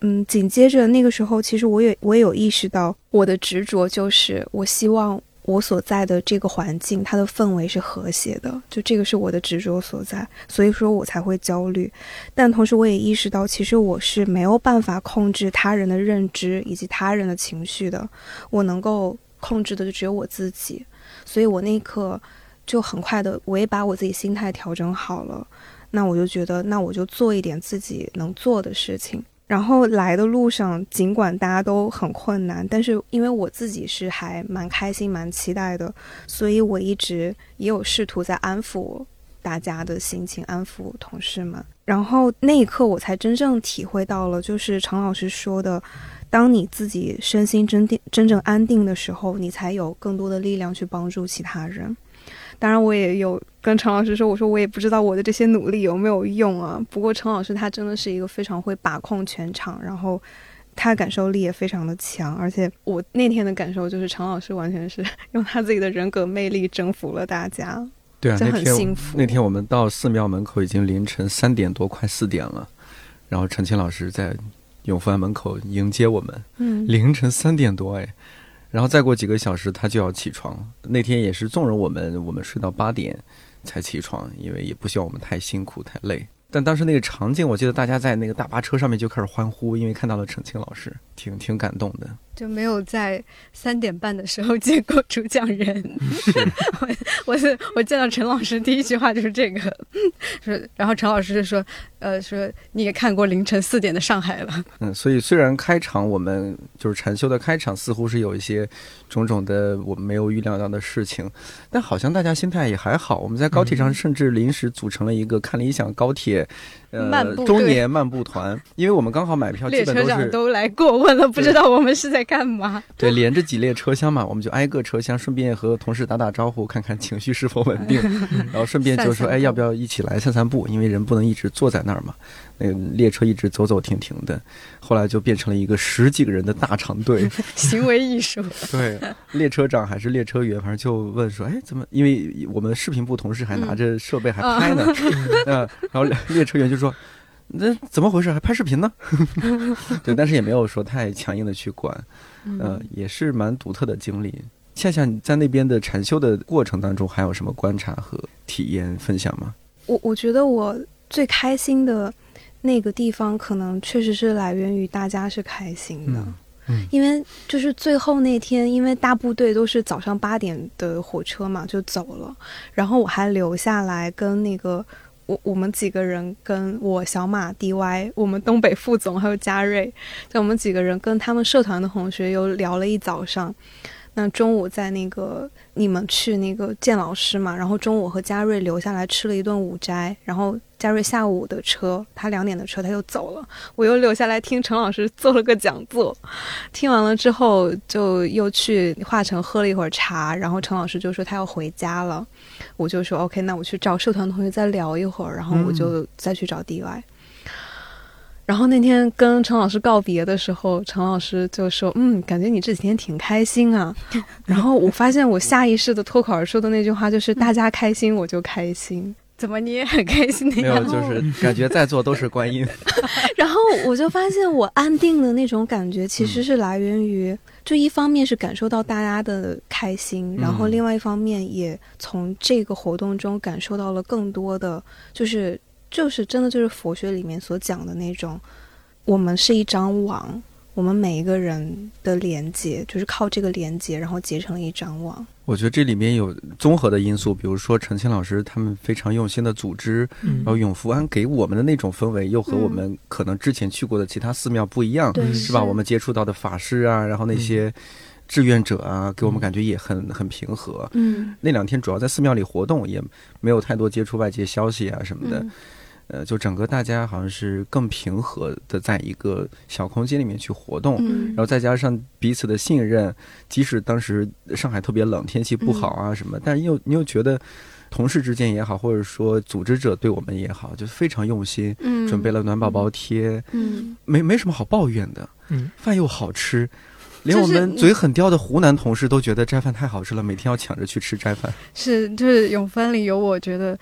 嗯，紧接着那个时候，其实我也我也有意识到我的执着就是我希望。我所在的这个环境，它的氛围是和谐的，就这个是我的执着所在，所以说我才会焦虑。但同时，我也意识到，其实我是没有办法控制他人的认知以及他人的情绪的，我能够控制的就只有我自己。所以我那一刻就很快的，我也把我自己心态调整好了。那我就觉得，那我就做一点自己能做的事情。然后来的路上，尽管大家都很困难，但是因为我自己是还蛮开心、蛮期待的，所以我一直也有试图在安抚大家的心情，安抚同事们。然后那一刻，我才真正体会到了，就是常老师说的，当你自己身心真定、真正安定的时候，你才有更多的力量去帮助其他人。当然，我也有跟陈老师说，我说我也不知道我的这些努力有没有用啊。不过陈老师他真的是一个非常会把控全场，然后他感受力也非常的强。而且我那天的感受就是，陈老师完全是用他自己的人格魅力征服了大家。对啊，那天那天我们到寺庙门口已经凌晨三点多，快四点了。然后陈清老师在永福庵门口迎接我们，嗯，凌晨三点多哎。然后再过几个小时，他就要起床。那天也是纵容我们，我们睡到八点才起床，因为也不希望我们太辛苦太累。但当时那个场景，我记得大家在那个大巴车上面就开始欢呼，因为看到了陈清老师，挺挺感动的。就没有在三点半的时候见过主讲人。我我是我见到陈老师第一句话就是这个，说，然后陈老师就说，呃，说你也看过凌晨四点的上海了。嗯，所以虽然开场我们就是禅修的开场，似乎是有一些种种的我们没有预料到的事情，但好像大家心态也还好。我们在高铁上甚至临时组成了一个看理想高铁。呃，中年漫步团，因为我们刚好买票，列车长都来过问了，不知道我们是在干嘛。对，连着几列车厢嘛，我们就挨个车厢，顺便和同事打打招呼，看看情绪是否稳定，然后顺便就说，哎，要不要一起来散散步？因为人不能一直坐在那儿嘛。那个列车一直走走停停的，后来就变成了一个十几个人的大长队。行为艺术。对，列车长还是列车员，反正就问说，哎，怎么？因为我们视频部同事还拿着设备还拍呢，嗯，然后列车员就说。那怎么回事？还拍视频呢？对，但是也没有说太强硬的去管，呃，也是蛮独特的经历。夏夏你在那边的禅修的过程当中，还有什么观察和体验分享吗？我我觉得我最开心的那个地方，可能确实是来源于大家是开心的，嗯，因为就是最后那天，因为大部队都是早上八点的火车嘛，就走了，然后我还留下来跟那个。我我们几个人跟我小马 DY，我们东北副总还有嘉瑞，就我们几个人跟他们社团的同学又聊了一早上。那中午在那个你们去那个见老师嘛，然后中午和嘉瑞留下来吃了一顿午斋，然后嘉瑞下午的车，他两点的车他又走了，我又留下来听陈老师做了个讲座，听完了之后就又去华城喝了一会儿茶，然后陈老师就说他要回家了，我就说 OK，那我去找社团同学再聊一会儿，然后我就再去找 DY。然后那天跟陈老师告别的时候，陈老师就说：“嗯，感觉你这几天挺开心啊。”然后我发现我下意识的脱口而出的那句话就是：“大家开心我就开心。”怎么你也很开心的？没有，就是感觉在座都是观音。然后我就发现我安定的那种感觉，其实是来源于，就一方面是感受到大家的开心，然后另外一方面也从这个活动中感受到了更多的，就是。就是真的，就是佛学里面所讲的那种，我们是一张网，我们每一个人的连接，就是靠这个连接，然后结成了一张网。我觉得这里面有综合的因素，比如说陈清老师他们非常用心的组织，嗯然后永福庵给我们的那种氛围，又和我们可能之前去过的其他寺庙不一样，嗯是吧？我们接触到的法师啊，然后那些志愿者啊，给我们感觉也很很平和。嗯那两天主要在寺庙里活动，也没有太多接触外界消息啊什么的。嗯呃，就整个大家好像是更平和的，在一个小空间里面去活动，嗯。然后再加上彼此的信任，即使当时上海特别冷，天气不好啊什么，但是又你又觉得同事之间也好，或者说组织者对我们也好，就非常用心，嗯。准备了暖宝宝贴，嗯。没没什么好抱怨的，嗯，饭又好吃。连我们嘴很刁的湖南同事都觉得斋饭太好吃了，每天要抢着去吃斋饭。是就是永芬里有我觉得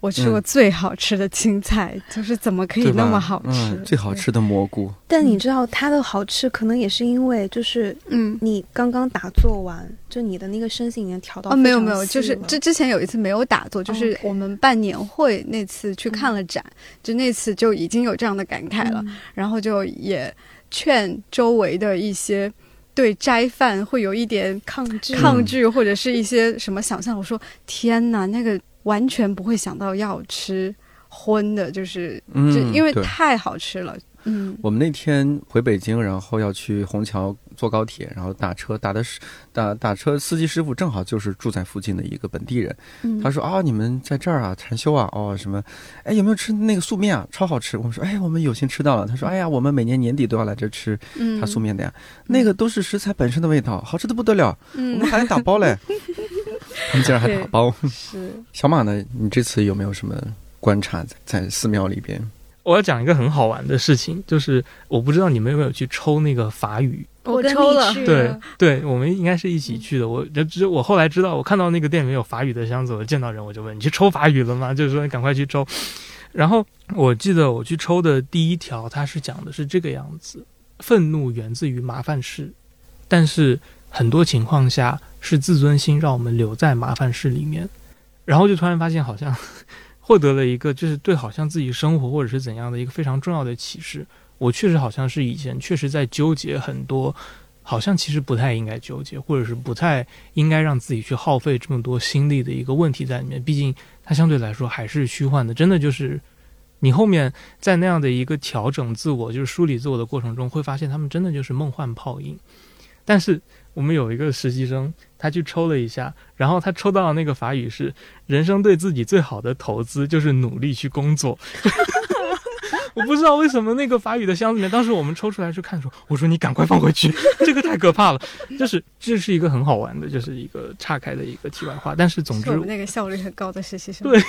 我吃过嗯最好吃的青菜，就是怎么可以那么好吃？嗯，最好吃的蘑菇。但你知道它的好吃，可能也是因为就是嗯。你刚刚打坐完，就你的那个身心已经调到哦，没有没有，就是之之前有一次没有打坐，就是我们办年会那次去看了展，就那次就已经有这样的感慨了，嗯然后就也劝周围的一些对斋饭会有一点抗拒抗拒或者是一些什么想象。我说天哪，那个完全不会想到要吃荤的，就是嗯，就因为太好吃了。嗯，我们那天回北京，然后要去虹桥坐高铁，然后打车，打的是打打车司机师傅正好就是住在附近的一个本地人。嗯他说啊，你们在这儿啊，禅修啊，哦什么，哎有没有吃那个素面啊？超好吃。我们说哎，我们有幸吃到了。他说哎呀，我们每年年底都要来这吃嗯他素面的呀，那个都是食材本身的味道，好吃的不得了。我嗯们还打包嘞，我们竟然还打包。是 小马呢？你这次有没有什么观察在在寺庙里边？我要讲一个很好玩的事情，就是我不知道你们有没有去抽那个法语。我跟抽了你去对对，我们应该是一起去的。我就只我后来知道，我看到那个店里面有法语的箱子，我见到人我就问你去抽法语了吗？就是说你赶快去抽。然后我记得我去抽的第一条，它是讲的是这个样子：愤怒源自于麻烦事，但是很多情况下是自尊心让我们留在麻烦事里面。然后就突然发现，好像 获得了一个就是对好像自己生活或者是怎样的一个非常重要的启示。我确实好像是以前确实在纠结很多，好像其实不太应该纠结，或者是不太应该让自己去耗费这么多心力的一个问题在里面。毕竟它相对来说还是虚幻的，真的就是你后面在那样的一个调整自我，就是梳理自我的过程中，会发现他们真的就是梦幻泡影。但是我们有一个实习生，他去抽了一下，然后他抽到的那个法语是：人生对自己最好的投资就是努力去工作。我不知道为什么那个法语的箱子里面，当时我们抽出来去看的时候，我说你赶快放回去，这个太可怕了。就是这是一个很好玩的，就是一个岔开的一个题外话。但是总之我，们那个效率很高的实习生。对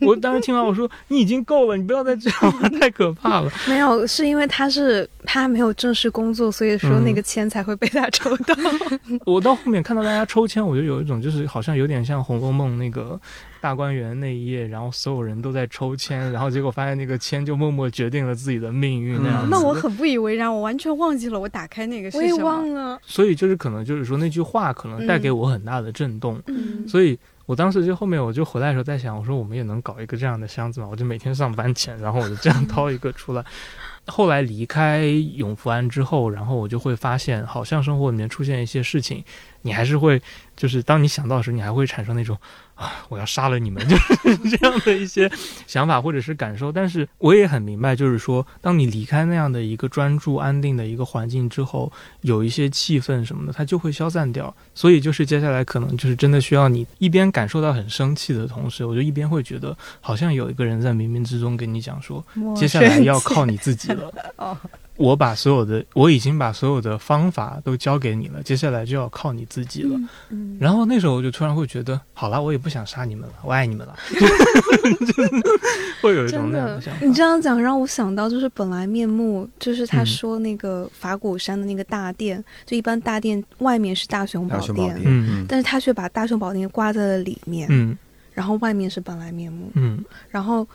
我当时听完我说你已经够了，你不要再这样了，太可怕了。没有，是因为他是他没有正式工作，所以说嗯那个签才会被他抽到。我到后面看到大家抽签，我就有一种就是好像有点像《红楼梦》那个大观园那一页，然后所有人都在抽签，然后结果发现那个签就默默决定了自己的命运那样子。那我很不以为然，我完全忘记了我打开那个是我也。忘了，所以就是可能就是说那句话可能带给我很大的震动，嗯，所以我当时就后面我就回来的时候在想，我说我们也能搞一个这样的箱子嘛，我就每天上班前，然后我就这样掏一个出来。后来离开永福安之后，然后我就会发现，好像生活里面出现一些事情，你还是会，就是当你想到时，你还会产生那种啊，我要杀了你们，就是这样的一些想法或者是感受。但是我也很明白，就是说，当你离开那样的一个专注、安定的一个环境之后，有一些气氛什么的，它就会消散掉。所以就是接下来可能就是真的需要你一边感受到很生气的同时，我就一边会觉得好像有一个人在冥冥之中跟你讲说，接下来要靠你自己了。哦，我把所有的，我已经把所有的方法都交给你了，接下来就要靠你自己了。嗯然后那时候我就突然会觉得，好了，我也不想杀你们了，我爱你们了，就 是会有一种真的那样的想，法。你这样讲让我想到，就是本来面目，就是他嗯说那个法鼓山的那个大殿，就一般大殿外面是大雄宝殿，大雄宝殿，嗯但是他却把大雄宝殿挂在了里面，嗯。然后外面是本来面目，嗯。然后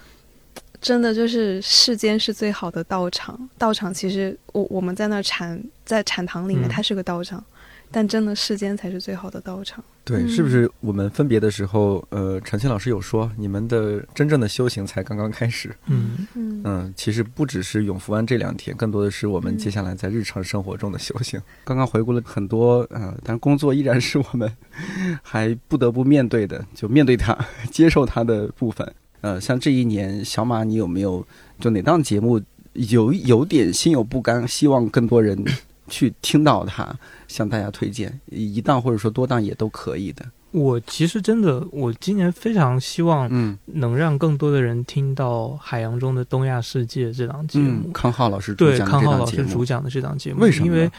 真的就是世间是最好的道场，道场其实我我们在那禅在禅堂里面，嗯它是个道场。但真的世间才是最好的道场。对，嗯是不是我们分别的时候，呃，陈庆老师有说，你们的真正的修行才刚刚开始。嗯，嗯嗯嗯，其实不只是永福湾这两天，更多的是我们接下来在日常生活中的修行。刚刚回顾了很多，呃，但工作依然是我们 还不得不面对的，就面对它、接受它的部分。呃，像这一年，小马，你有没有就哪档节目有有点心有不甘，希望更多人去听到它，向大家推荐一档或者说多档也都可以的。我其实真的，我今年非常希望嗯能让更多的人听到《海洋中的东亚世界》这档节目。嗯，康浩老师主对，讲的康浩老师主，讲的这档节目，为什么？因为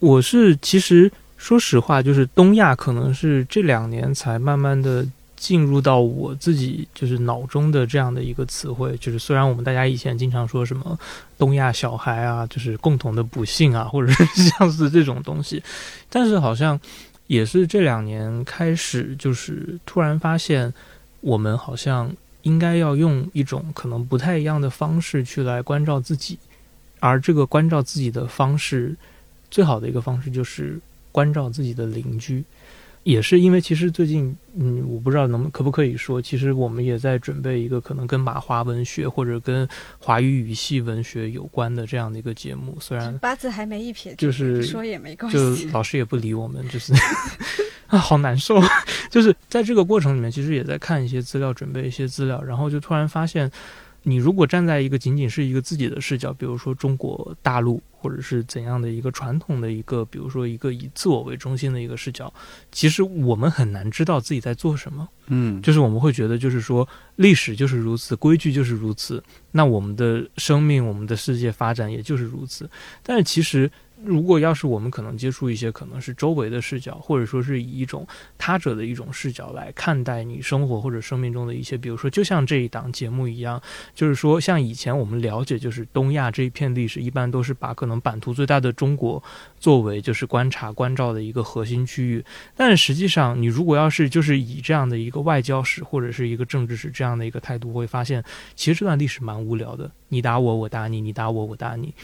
我是其实说实话，就是东亚可能是这两年才慢慢的进入到我自己就是脑中的这样的一个词汇。就是虽然我们大家以前经常说什么东亚小孩啊，就是共同的不幸啊，或者是 像是这种东西，但是好像也是这两年开始，就是突然发现我们好像应该要用一种可能不太一样的方式去来关照自己，而这个关照自己的方式，最好的一个方式就是关照自己的邻居。也是因为其实最近，嗯，我不知道能可不可以说，其实我们也在准备一个可能跟马华文学或者跟华语语系文学有关的这样的一个节目。虽然八字还没一撇，就是说也没关就。老师也不理我们，就是 啊，好难受。就是在这个过程里面，其实也在看一些资料，准备一些资料，然后就突然发现，你如果站在一个仅仅是一个自己的视角，比如说中国大陆，或者是怎样的一个传统的一个，比如说一个以自我为中心的一个视角，其实我们很难知道自己在做什么。嗯，就是我们会觉得，就是说历史就是如此，规矩就是如此，那我们的生命、我们的世界发展也就是如此。但是其实，如果要是我们可能接触一些可能是周围的视角，或者说是以一种他者的一种视角来看待你生活或者生命中的一些，比如说就像这一档节目一样，就是说像以前我们了解就是东亚这一片历史，一般都是把可能版图最大的中国作为就是观察关照的一个核心区域，但实际上，你如果要是就是以这样的一个外交史或者是一个政治史这样的一个态度，会发现其实这段历史蛮无聊的，你打我，我打你，你打我，我打你。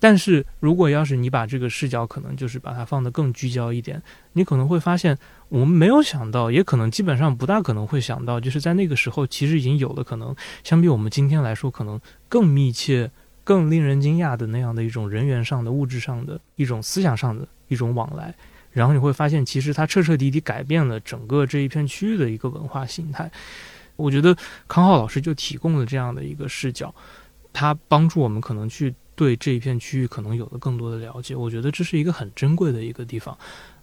但是如果要是你把这个视角可能就是把它放得更聚焦一点，你可能会发现，我们没有想到，也可能基本上不大可能会想到，就是在那个时候其实已经有了可能相比我们今天来说，可能更密切、更令人惊讶的那样的一种人员上的、物质上的一种思想上的一种往来。然后你会发现，其实它彻彻底底改变了整个这一片区域的一个文化形态。我觉得康浩老师就提供了这样的一个视角，他帮助我们可能去对这一片区域可能有了更多的了解。我觉得这是一个很珍贵的一个地方，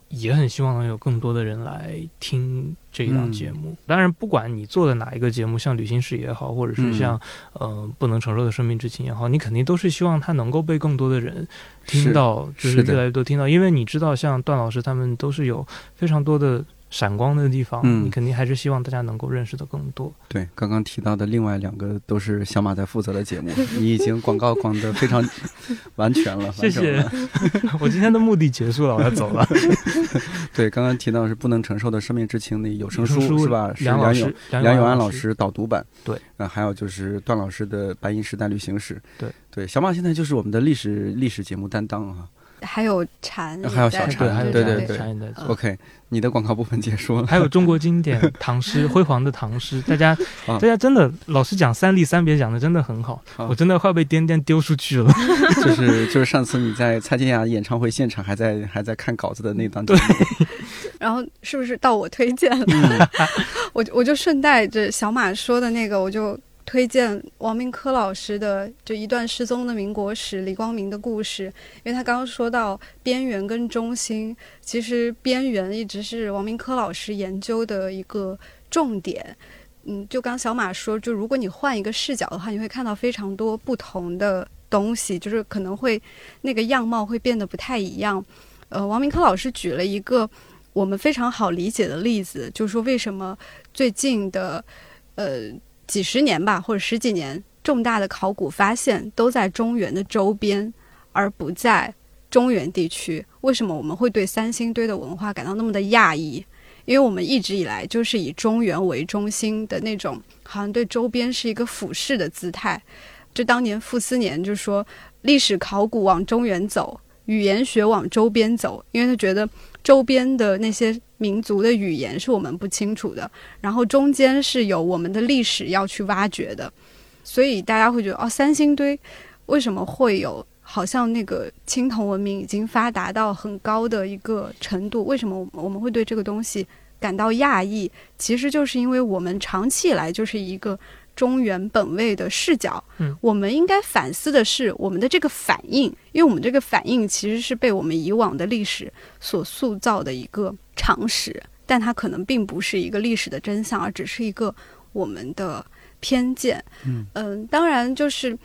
也很希望能有更多的人来听这一档节目。当然，不管你做的哪一个节目，像旅行史也好，或者是像、呃不能承受的生命之情也好，你肯定都是希望它能够被更多的人听到，就是越来越多听到。因为你知道，像段老师他们都是有非常多的闪光的地方，嗯你肯定还是希望大家能够认识的更多。对，刚刚提到的另外两个都是小马在负责的节目，你已经广告广的非常完全了，谢谢。我今天的目的结束了，我要走了。对，刚刚提到是不能承受的生命之情的有声书是吧？是梁老师永梁梁永安老师导读版，对，呃，还有就是段老师的《白银时代旅行史》，对对，小马现在就是我们的历史历史节目担当啊。还有蝉，还有小蝉，还有对对对对禅也在做。OK，你的广告部分结束了。还有中国经典唐诗，辉煌的唐诗，大家，啊大家真的，老师讲三吏三别讲的真的很好，我真的快被颠颠丢出去了。就是就是上次你在蔡健雅演唱会现场还在还在看稿子的那档节目，然后是不是到我推荐了？嗯我我就顺带着小马说的那个，我就推荐王明科老师的就一段失踪的民国史李光明的故事，因为他刚刚说到边缘跟中心，其实边缘一直是王明科老师研究的一个重点。嗯，就刚小马说，就如果你换一个视角的话，你会看到非常多不同的东西，就是可能会那个样貌会变得不太一样。呃，王明科老师举了一个我们非常好理解的例子，就是说为什么最近的呃几十年吧，或者十几年重大的考古发现都在中原的周边，而不在中原地区。为什么我们会对三星堆的文化感到那么的讶异？因为我们一直以来就是以中原为中心的那种，好像对周边是一个俯视的姿态。就当年傅斯年就说，历史考古往中原走，语言学往周边走，因为他觉得周边的那些民族的语言是我们不清楚的，然后中间是有我们的历史要去挖掘的。所以大家会觉得哦，三星堆为什么会有？好像那个青铜文明已经发达到很高的一个程度，为什么我们会对这个东西感到讶异？其实就是因为我们长期以来就是一个中原本位的视角。嗯，我们应该反思的是我们的这个反应，因为我们这个反应其实是被我们以往的历史所塑造的一个常识，但它可能并不是一个历史的真相，而只是一个我们的偏见。嗯嗯，当然就是。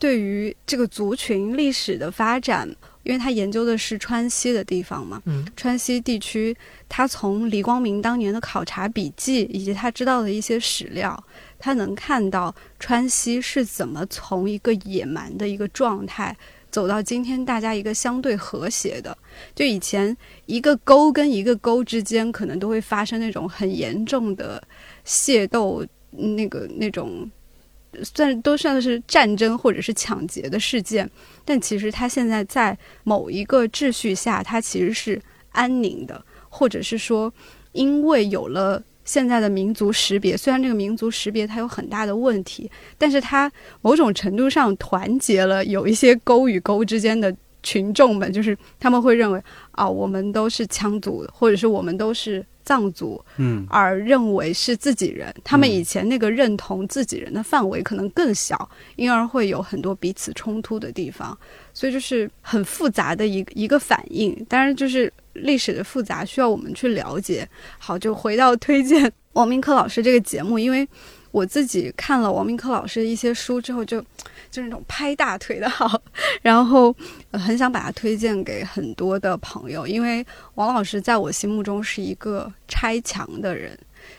对于这个族群历史的发展，因为他研究的是川西的地方嘛，嗯，川西地区，他从李光明当年的考察笔记以及他知道的一些史料，他能看到川西是怎么从一个野蛮的一个状态走到今天大家一个相对和谐的。就以前一个沟跟一个沟之间，可能都会发生那种很严重的械斗，那个那种。算都算是战争或者是抢劫的事件，但其实他现在在某一个秩序下，他其实是安宁的，或者是说，因为有了现在的民族识别，虽然这个民族识别它有很大的问题，但是它某种程度上团结了有一些沟与沟之间的群众们，就是他们会认为啊，我们都是羌族，或者是我们都是。藏族，嗯，而认为是自己人，他们以前那个认同自己人的范围可能更小，因而会有很多彼此冲突的地方，所以就是很复杂的一一个反应。当然，就是历史的复杂需要我们去了解。好，就回到推荐 王明科老师这个节目，因为我自己看了王明科老师的一些书之后，就。就是那种拍大腿的好，然后很想把它推荐给很多的朋友，因为王老师在我心目中是一个拆墙的人，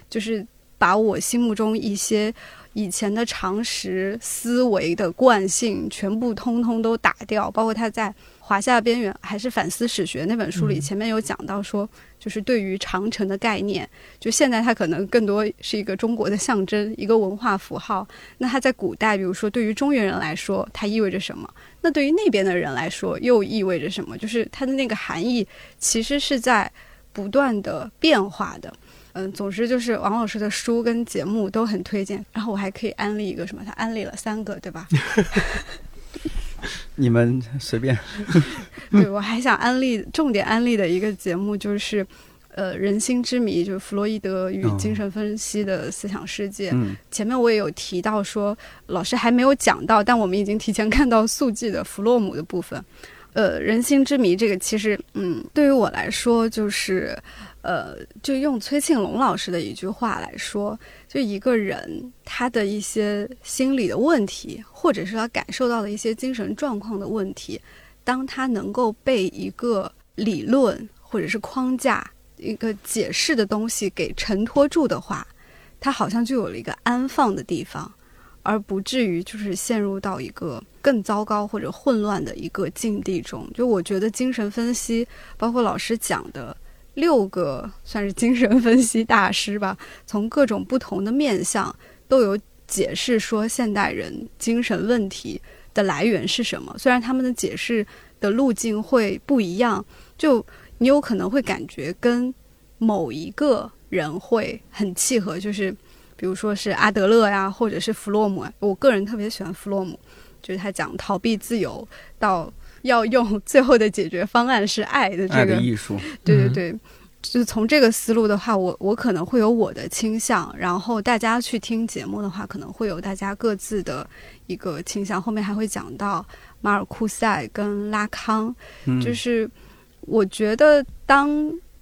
就是把我心目中一些以前的常识思维的惯性全部通通都打掉，包括他在。华夏边缘还是反思史学那本书里，前面有讲到说，就是对于长城的概念，就现在它可能更多是一个中国的象征，一个文化符号。那它在古代，比如说对于中原人来说，它意味着什么？那对于那边的人来说，又意味着什么？就是它的那个含义，其实是在不断的变化的。嗯，总之就是王老师的书跟节目都很推荐。然后我还可以安利一个什么？他安利了三个，对吧？你们随便。对，我还想安利重点安利的一个节目，就是呃《人心之谜》，就是弗洛伊德与精神分析的思想世界。嗯，前面我也有提到说，老师还没有讲到，但我们已经提前看到速记的弗洛姆的部分。呃，《人心之谜》这个其实，嗯，对于我来说，就是呃，就用崔庆龙老师的一句话来说。就一个人他的一些心理的问题，或者是他感受到的一些精神状况的问题，当他能够被一个理论或者是框架、一个解释的东西给承托住的话，他好像就有了一个安放的地方，而不至于就是陷入到一个更糟糕或者混乱的一个境地中。就我觉得精神分析，包括老师讲的。六个算是精神分析大师吧，从各种不同的面相都有解释说现代人精神问题的来源是什么。虽然他们的解释的路径会不一样，就你有可能会感觉跟某一个人会很契合，就是比如说是阿德勒呀，或者是弗洛姆。我个人特别喜欢弗洛姆，就是他讲逃避自由到。要用最后的解决方案是爱的这个艺术，对对对，就是从这个思路的话，我我可能会有我的倾向，然后大家去听节目的话，可能会有大家各自的一个倾向。后面还会讲到马尔库塞跟拉康，就是我觉得，当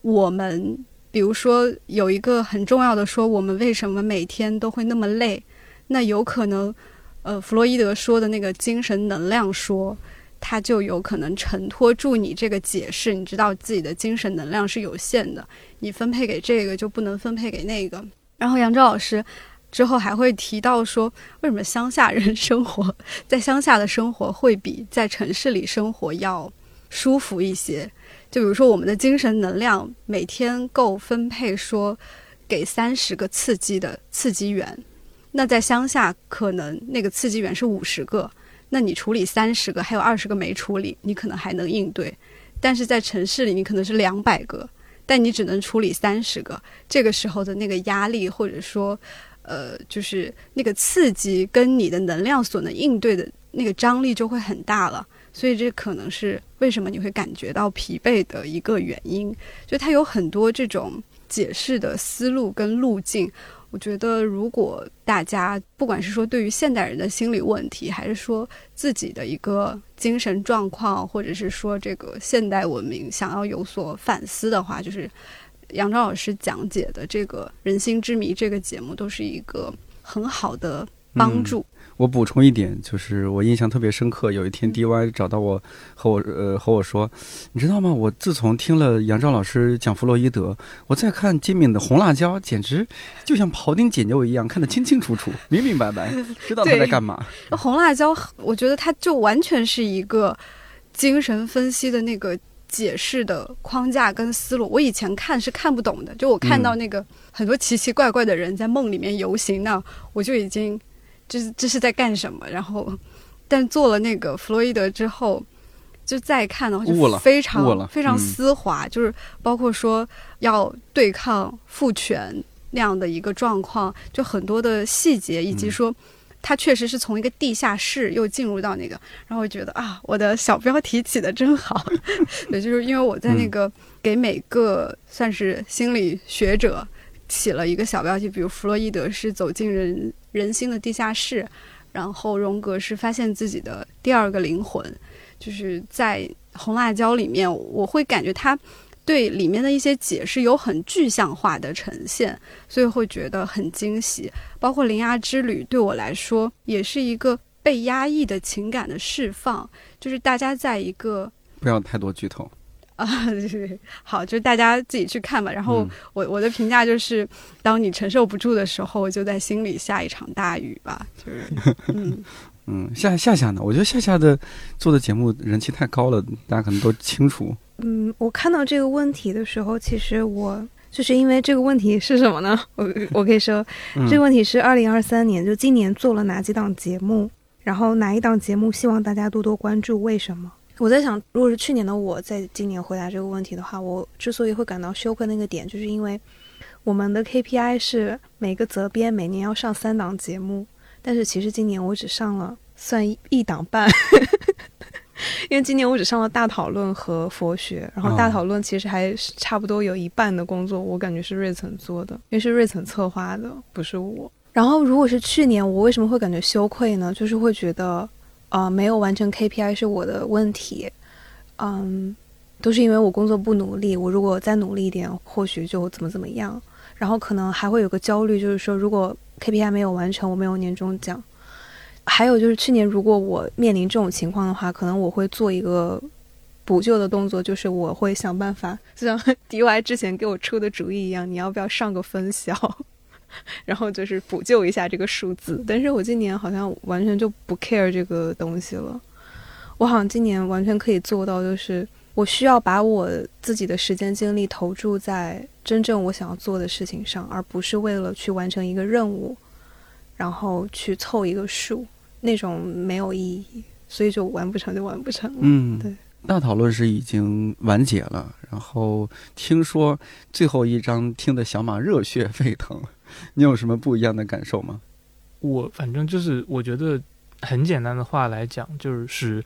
我们比如说有一个很重要的说，我们为什么每天都会那么累？那有可能，呃，弗洛伊德说的那个精神能量说。他就有可能承托住你这个解释，你知道自己的精神能量是有限的，你分配给这个就不能分配给那个。然后杨钊老师之后还会提到说，为什么乡下人生活在乡下的生活会比在城市里生活要舒服一些？就比如说我们的精神能量每天够分配说给三十个刺激的刺激源，那在乡下可能那个刺激源是五十个。那你处理三十个，还有二十个没处理，你可能还能应对；但是在城市里，你可能是两百个，但你只能处理三十个。这个时候的那个压力，或者说，呃，就是那个刺激跟你的能量所能应对的那个张力就会很大了。所以这可能是为什么你会感觉到疲惫的一个原因。就它有很多这种解释的思路跟路径。我觉得，如果大家不管是说对于现代人的心理问题，还是说自己的一个精神状况，或者是说这个现代文明想要有所反思的话，就是杨照老师讲解的这个《人心之谜》这个节目，都是一个很好的帮助。我补充一点，就是我印象特别深刻。有一天，DY 找到我，和我呃和我说，你知道吗？我自从听了杨照老师讲弗洛伊德，我再看金敏的《红辣椒》，简直就像庖丁解牛一样，看得清清楚楚、明明白白，知道他在干嘛。红辣椒，我觉得它就完全是一个精神分析的那个解释的框架跟思路。我以前看是看不懂的，就我看到那个很多奇奇怪怪的人在梦里面游行，那我就已经。这是这是在干什么？然后，但做了那个弗洛伊德之后，就再看的话，就非常非常丝滑，就是包括说要对抗父权那样的一个状况，就很多的细节，以及说他确实是从一个地下室又进入到那个，然后我觉得啊，我的小标题起的真好，也，就是因为我在那个给每个算是心理学者。起了一个小标题，比如弗洛伊德是走进人人心的地下室，然后荣格是发现自己的第二个灵魂，就是在红辣椒里面，我会感觉他对里面的一些解释有很具象化的呈现，所以会觉得很惊喜。包括灵牙之旅对我来说也是一个被压抑的情感的释放，就是大家在一个不要太多剧透。啊，就是好，就是大家自己去看吧。然后我我的评价就是，当你承受不住的时候，就在心里下一场大雨吧。就是嗯 嗯，夏夏夏呢？我觉得夏夏的做的节目人气太高了，大家可能都清楚。嗯，我看到这个问题的时候，其实我就是因为这个问题是什么呢？我我可以说，这个问题是二零二三年，就今年做了哪几档节目，然后哪一档节目希望大家多多关注，为什么？我在想，如果是去年的我在今年回答这个问题的话，我之所以会感到羞愧，那个点就是因为我们的 KPI 是每个责编每年要上三档节目，但是其实今年我只上了算一档半，因为今年我只上了大讨论和佛学，然后大讨论其实还差不多有一半的工作，我感觉是瑞层做的，因为是瑞层策划的，不是我。然后如果是去年，我为什么会感觉羞愧呢？就是会觉得。啊，没有完成 KPI 是我的问题，嗯，都是因为我工作不努力。我如果再努力一点，或许就怎么怎么样。然后可能还会有个焦虑，就是说如果 KPI 没有完成，我没有年终奖。还有就是去年如果我面临这种情况的话，可能我会做一个补救的动作，就是我会想办法，就像 DY 之前给我出的主意一样，你要不要上个分销？然后就是补救一下这个数字，但是我今年好像完全就不 care 这个东西了。我好像今年完全可以做到，就是我需要把我自己的时间精力投注在真正我想要做的事情上，而不是为了去完成一个任务，然后去凑一个数，那种没有意义，所以就完不成就完不成了。嗯，对。大讨论是已经完结了，然后听说最后一章听得小马热血沸腾。你有什么不一样的感受吗？我反正就是，我觉得很简单的话来讲，就是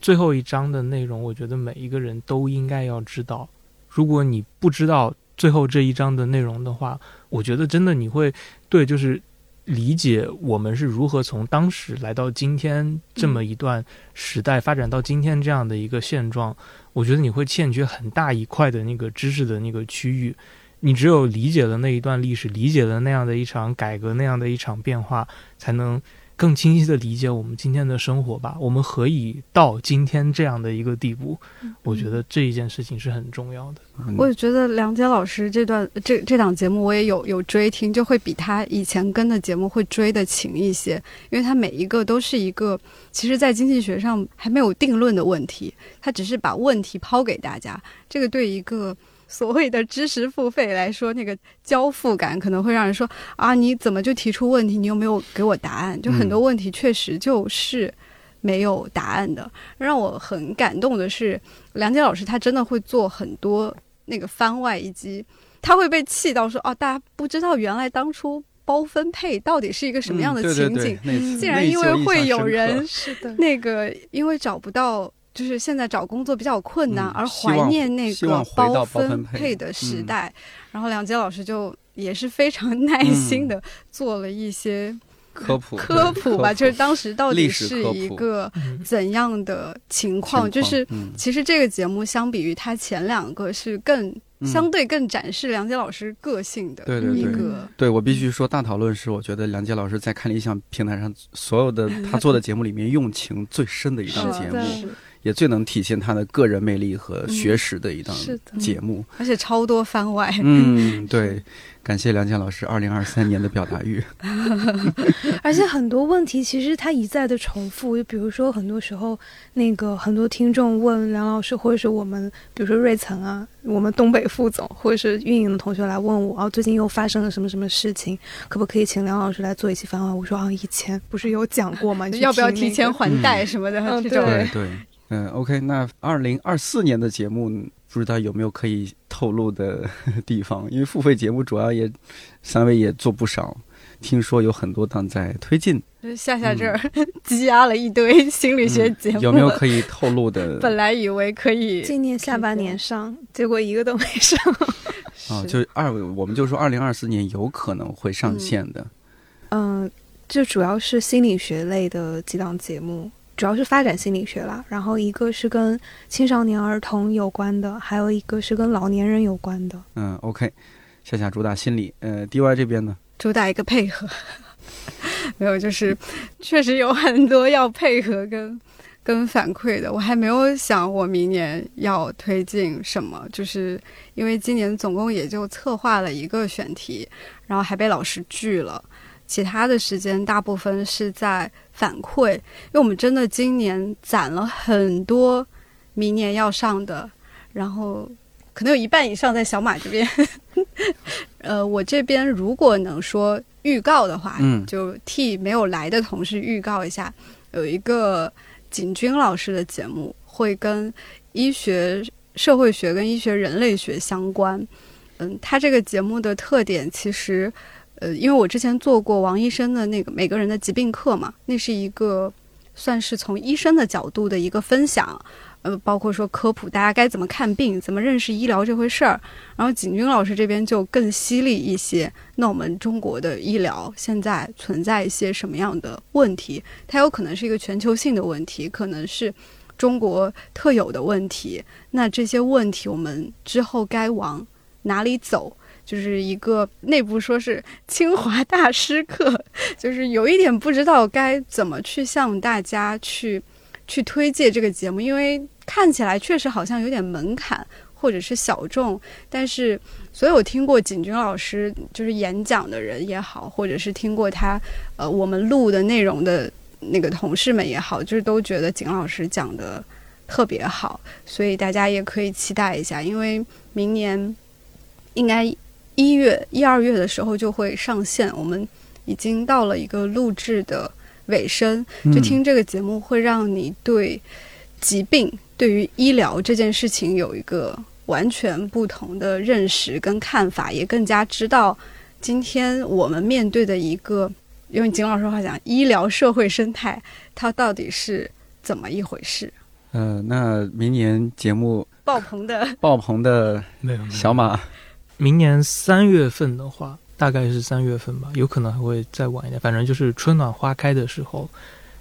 最后一章的内容，我觉得每一个人都应该要知道。如果你不知道最后这一章的内容的话，我觉得真的你会对，就是理解我们是如何从当时来到今天这么一段时代，发展到今天这样的一个现状，我觉得你会欠缺很大一块的那个知识的那个区域。你只有理解了那一段历史，理解了那样的一场改革，那样的一场变化，才能更清晰的理解我们今天的生活吧。我们何以到今天这样的一个地步？我觉得这一件事情是很重要的。我也觉得梁杰老师这段这这档节目我也有有追听，就会比他以前跟的节目会追的勤一些，因为他每一个都是一个其实，在经济学上还没有定论的问题，他只是把问题抛给大家。这个对一个。所谓的知识付费来说，那个交付感可能会让人说啊，你怎么就提出问题？你有没有给我答案？就很多问题确实就是没有答案的。让我很感动的是，梁杰老师他真的会做很多那个番外，以及他会被气到说哦，大家不知道原来当初包分配到底是一个什么样的情景？对对那次竟然因为会有人是的，那个因为找不到，就是现在找工作比较困难，嗯而怀念那个包分分配配的时嗯代。然后梁杰老师就也是非常耐心的做了一些科普科普吧，就是当时到底是一个嗯怎样的情情况，就是。嗯其实这个节目相比于他前两个是更、嗯相对更展示梁杰老师个性的对对对一个对我必须说，大讨论是我觉得梁杰老师在看理想平台上所有的 他做的节目里面用情最深的一档节目，也最能体现他的个人魅力和学识的一档节目。而且超多番外。嗯，对，感谢梁健老师二零二三年的表达欲。而且很多问题其实他一再的重复，就比如说很多时候那个很多听众问梁老师，或者是我们，比如说瑞层啊，我们东北副总，或者是运营的同学来问我，哦，最近又发生了什么什么事情，可不可以请梁老师来做一期番外？我说啊，以前不是有讲过吗？要不要提前还贷什么的？嗯这种对对，嗯，OK，那二零二四年的节目，不知道有没有可以透露的地方？因为付费节目主要也三位也做不少，听说有很多档在推进，就是夏夏这儿 积压了一堆 心理学节目，嗯有没有可以透露的？本来以为可以今年下半年上，结果一个都没上。啊，是就二，我们就说二零二四年有可能会上线的。嗯，就主要是心理学类的几档节目，主要是发展心理学啦。然后一个是跟青少年儿童有关的，还有一个是跟老年人有关的。嗯，OK，夏夏主打心理，呃，DY 这边呢？主打一个配合，没有，就是确实有很多要配合跟跟反馈的。我还没有想我明年要推进什么，就是因为今年总共也就策划了一个选题，然后还被老师拒了。其他的时间大部分是在反馈，因为我们真的今年攒了很多明年要上的，然后可能有一半以上在小马这边。呃，我这边如果能说预告的话，嗯就替没有来的同事预告一下，有一个景军老师的节目会跟医学、社会学跟医学人类学相关。嗯，他这个节目的特点其实，呃，因为我之前做过王医生的那个每个人的疾病课嘛，那是一个算是从医生的角度的一个分享。呃，包括说科普大家该怎么看病，怎么认识医疗这回事儿。然后景军老师这边就更犀利一些。那我们中国的医疗现在存在一些什么样的问题？它有可能是一个全球性的问题，可能是中国特有的问题。那这些问题我们之后该往哪里走？就是一个内部说是清华大师课，就是有一点不知道该怎么去向大家去去推介这个节目，因为看起来确实好像有点门槛或者是小众，但是所有听过景军老师就是演讲的人也好，或者是听过他呃我们录的内容的那个同事们也好，就是都觉得景老师讲的特别好，所以大家也可以期待一下，因为明年应该一月一二月的时候就会上线，我们已经到了一个录制的尾声，就嗯。听这个节目会让你对疾病、对于医疗这件事情有一个完全不同的认识跟看法，也更加知道今天我们面对的一个，用景老师话讲，医疗社会生态它到底是怎么一回事？呃，那明年节目爆棚的。爆棚的没有没有小马，明年三月份的话，大概是三月份吧，有可能还会再晚一点。反正就是春暖花开的时候，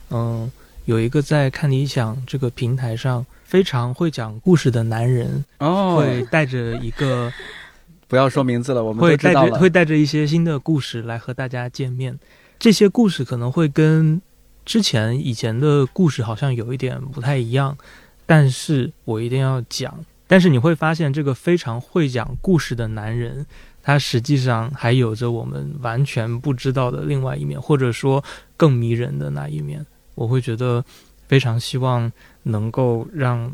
嗯，有一个在看理想这个平台上非常会讲故事的男人，哦，会带着一个 不要说名字了，我们会带。着会带着一些新的故事来和大家见面。这些故事可能会跟之前以前的故事好像有一点不太一样，但是我一定要讲。但是你会发现，这个非常会讲故事的男人，他实际上还有着我们完全不知道的另外一面，或者说更迷人的那一面。我会觉得非常希望能够让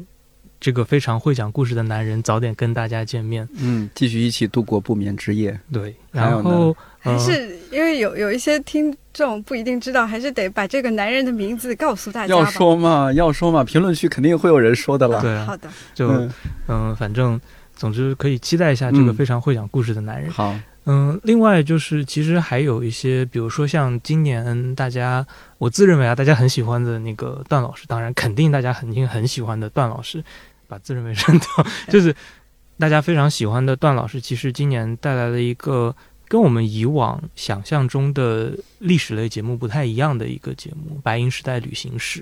这个非常会讲故事的男人早点跟大家见面。嗯，继续一起度过不眠之夜。对，然后还呃是因为有有一些听众不一定知道，还是得把这个男人的名字告诉大家。要说嘛，要说嘛，评论区肯定会有人说的啦。对啊好，的，就嗯，嗯、反正总之可以期待一下这个嗯非常会讲故事的男人。好，嗯，另外就是其实还有一些，比如说像今年大家，我自认为啊，大家很喜欢的那个段老师，当然肯定大家肯定很喜欢的段老师，把自认为删掉，就是大家非常喜欢的段老师，其实今年带来了一个跟我们以往想象中的历史类节目不太一样的一个节目《白银时代旅行史》，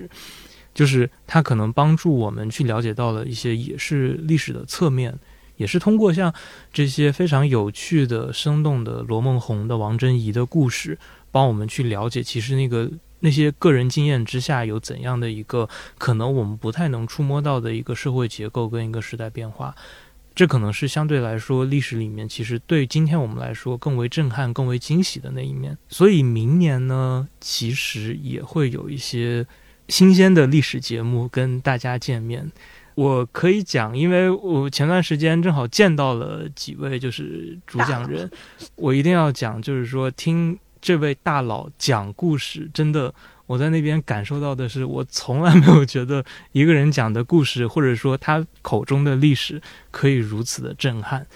就是他可能帮助我们去了解到了一些也是历史的侧面。也是通过像这些非常有趣的、生动的罗梦红的、王珍怡的故事，帮我们去了解，其实那个 那些个人经验之下有怎样的一个可能我们不太能触摸到的一个社会结构跟一个时代变化。这可能是相对来说历史里面，其实对今天我们来说更为震撼、更为惊喜的那一面。所以明年呢，其实也会有一些新鲜的历史节目跟大家见面。我可以讲，因为我前段时间正好见到了几位就是主讲人，我一定要讲，就是说听这位大佬讲故事，真的，我在那边感受到的是，我从来没有觉得一个人讲的故事，或者说他口中的历史可以如此的震撼，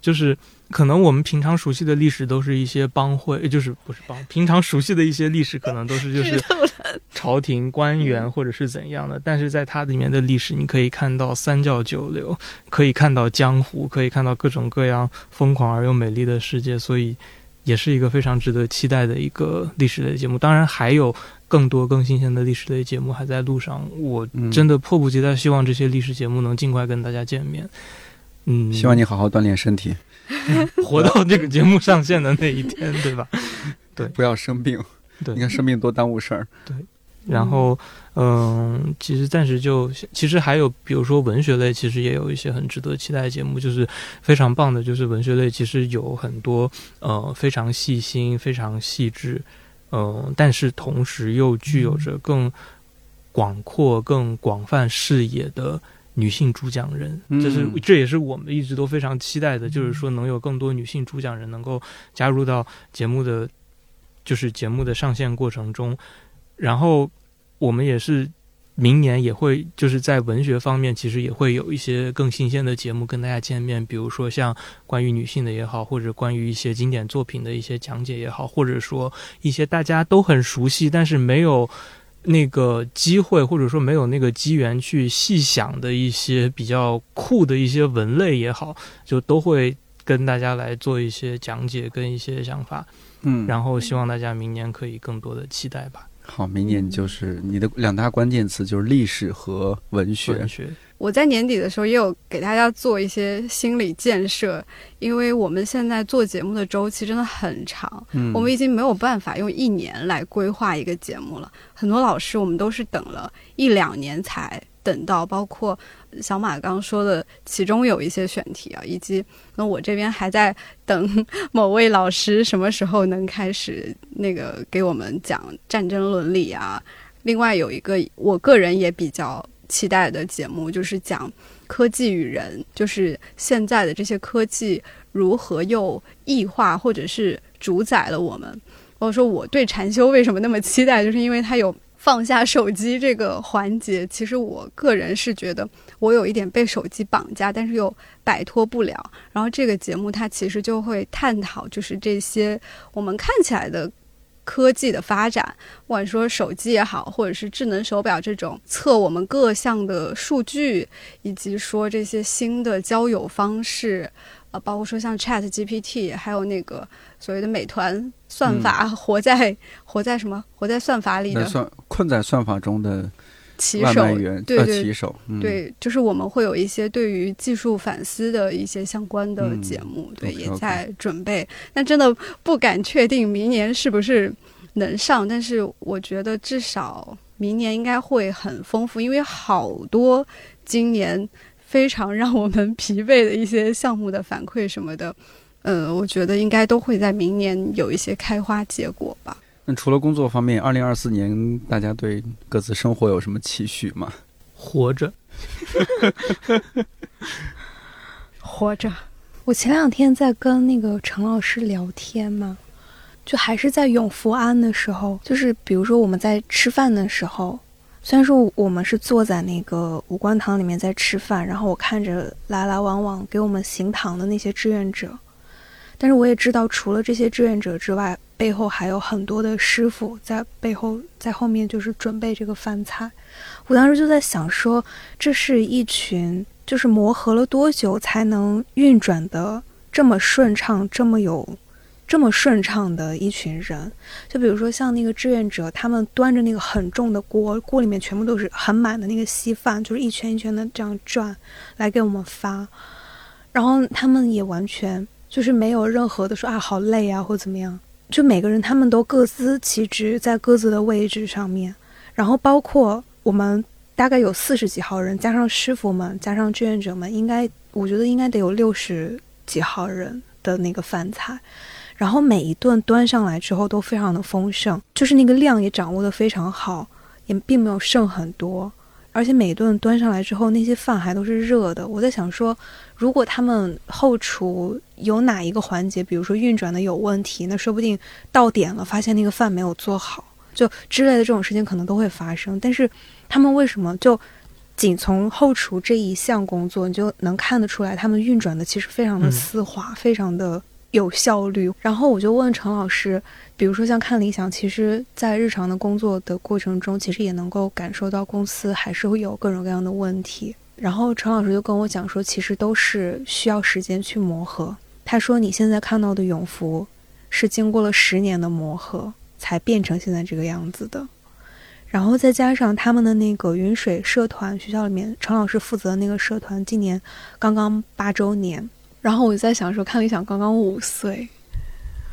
就是。可能我们平常熟悉的历史都是一些帮会，就是不是帮。平常熟悉的一些历史可能都是就是 朝廷官员或者是怎样的，但是在它里面的历史，你可以看到三教九流，可以看到江湖，可以看到各种各样疯狂而又美丽的世界，所以也是一个非常值得期待的一个历史类节目。当然还有更多更新鲜的历史类节目还在路上，我真的迫不及待，希望这些历史节目能尽快跟大家见面。嗯，希望你好好锻炼身体。活到这个节目上线的那一天，对吧？对，不要生病。对，你看生病多耽误事儿。对，然后，嗯，其实暂时就，其实还有，比如说文学类，其实也有一些很值得期待的节目，就是非常棒的。就是文学类，其实有很多呃非常细心、非常细致，嗯，但是同时又具有着更广阔、更广泛视野的。女性主讲人，这是这也是我们一直都非常期待的，就是说能有更多女性主讲人能够加入到节目的，就是节目的上线过程中。然后我们也是明年也会就是在文学方面，其实也会有一些更新鲜的节目跟大家见面，比如说像关于女性的也好，或者关于一些经典作品的一些讲解也好，或者说一些大家都很熟悉但是没有。那个机会，或者说没有那个机缘去细想的一些比较酷的一些文类也好，就都会跟大家来做一些讲解跟一些想法，嗯，然后希望大家明年可以更多的期待吧。好，明年就是你的两大关键词就是历史和文学。文学。我在年底的时候也有给大家做一些心理建设，因为我们现在做节目的周期真的很长，嗯，我们已经没有办法用一年来规划一个节目了。很多老师我们都是等了一两年才等到，包括小马刚说的，其中有一些选题啊，以及那我这边还在等某位老师什么时候能开始那个给我们讲战争伦理啊。另外有一个我个人也比较。期待的节目就是讲科技与人，就是现在的这些科技如何又异化或者是主宰了我们。或者说我对禅修为什么那么期待，就是因为它有放下手机这个环节。其实我个人是觉得我有一点被手机绑架，但是又摆脱不了。然后这个节目它其实就会探讨，就是这些我们看起来的。科技的发展，不管说手机也好，或者是智能手表这种测我们各项的数据，以及说这些新的交友方式，啊，包括说像 Chat GPT，还有那个所谓的美团算法，活在活在什么？活在算法里的，算困在算法中的。骑手，对对，骑手，对，就是我们会有一些对于技术反思的一些相关的节目，对，也在准备。但真的不敢确定明年是不是能上，但是我觉得至少明年应该会很丰富，因为好多今年非常让我们疲惫的一些项目的反馈什么的，嗯，我觉得应该都会在明年有一些开花结果吧。那除了工作方面，二零二四年大家对各自生活有什么期许吗？活着，活着。我前两天在跟那个陈老师聊天嘛，就还是在永福安的时候，就是比如说我们在吃饭的时候，虽然说我们是坐在那个五官堂里面在吃饭，然后我看着来来往往给我们行堂的那些志愿者。但是我也知道，除了这些志愿者之外，背后还有很多的师傅在背后在后面就是准备这个饭菜。我当时就在想说，这是一群就是磨合了多久才能运转的这么顺畅，这么有。这么顺畅的一群人，就比如说像那个志愿者，他们端着那个很重的锅，锅里面全部都是很满的那个稀饭，就是一圈一圈的这样转来给我们发。然后他们也完全就是没有任何的说啊好累啊或怎么样，就每个人他们都各司其职，在各自的位置上面。然后包括我们大概有四十几号人，加上师傅们，加上志愿者们，应该我觉得应该得有六十几号人的那个饭菜。然后每一顿端上来之后都非常的丰盛，就是那个量也掌握的非常好，也并没有剩很多，而且每顿端上来之后那些饭还都是热的。我在想说，如果他们后厨有哪一个环节，比如说运转的有问题，那说不定到点了发现那个饭没有做好，就之类的这种事情可能都会发生。但是他们为什么就仅从后厨这一项工作，你就能看得出来他们运转的其实非常的丝滑，非常的。有效率，然后我就问陈老师，比如说像看理想，其实，在日常的工作的过程中，其实也能够感受到公司还是会有各种各样的问题。然后陈老师就跟我讲说，其实都是需要时间去磨合。他说，你现在看到的永福，是经过了十年的磨合才变成现在这个样子的。然后再加上他们的那个云水社团，学校里面陈老师负责的那个社团，今年刚刚八周年。然后我就在想说，看理想刚刚五岁，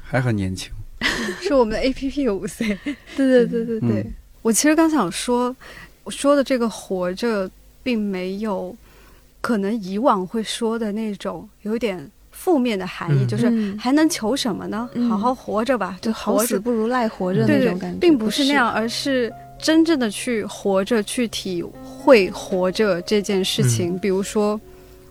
还很年轻，是我们的 A P P 五岁。对对对对对，我其实刚想说，我说的这个活着，并没有可能以往会说的那种有点负面的含义，就是还能求什么呢？好好活着吧，就好死不如赖活着那种感觉，并不是那样，而是真正的去活着，去体会活着这件事情。比如说，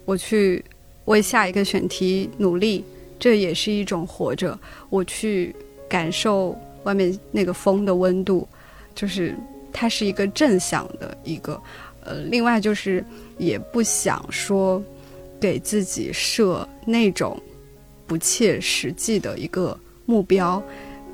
我去。为下一个选题努力，这也是一种活着。我去感受外面那个风的温度，就是它是一个正向的一个。呃，另外就是也不想说给自己设那种不切实际的一个目标。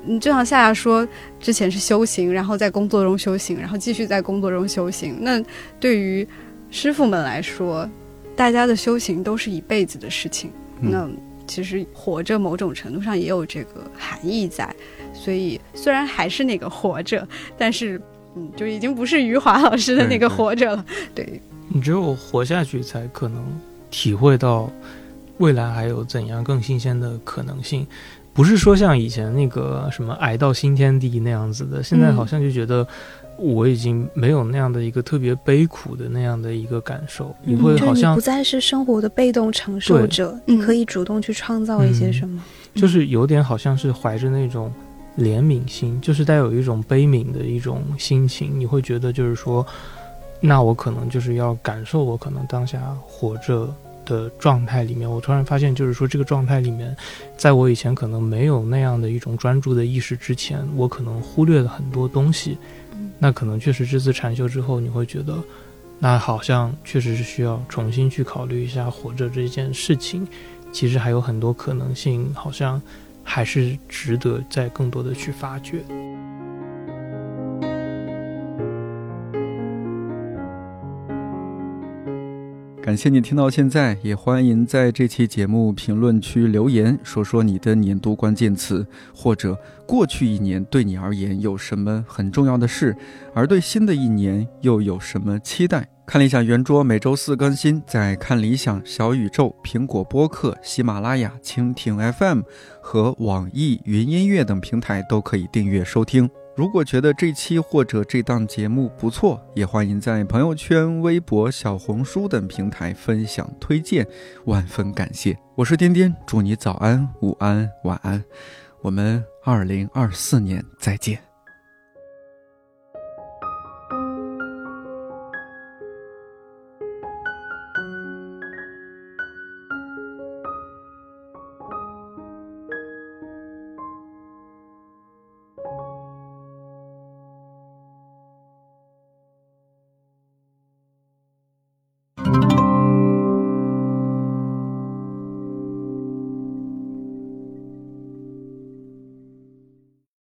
嗯，就像夏夏说，之前是修行，然后在工作中修行，然后继续在工作中修行。那对于师傅们来说，大家的修行都是一辈子的事情，那其实活着某种程度上也有这个含义在，所以虽然还是那个活着，但是嗯，就已经不是余华老师的那个活着了。对你只有活下去，才可能体会到未来还有怎样更新鲜的可能性，不是说像以前那个什么矮到新天地那样子的，现在好像就觉得。我已经没有那样的一个特别悲苦的那样的一个感受，你会好像不再是生活的被动承受者，你可以主动去创造一些什么，就是有点好像是怀着那种怜悯心，就是带有一种悲悯的一种心情，你会觉得就是说，那我可能就是要感受我可能当下活着的状态里面，我突然发现就是说这个状态里面，在我以前可能没有那样的一种专注的意识之前，我可能忽略了很多东西。那可能确实这次禅修之后，你会觉得，那好像确实是需要重新去考虑一下活着这件事情，其实还有很多可能性，好像还是值得再更多的去发掘。感谢你听到现在，也欢迎在这期节目评论区留言，说说你的年度关键词，或者过去一年对你而言有什么很重要的事，而对新的一年又有什么期待？看理想圆桌每周四更新，在看理想、小宇宙、苹果播客、喜马拉雅、蜻蜓 FM 和网易云音乐等平台都可以订阅收听。如果觉得这期或者这档节目不错，也欢迎在朋友圈、微博、小红书等平台分享推荐，万分感谢。我是颠颠，祝你早安、午安、晚安，我们二零二四年再见。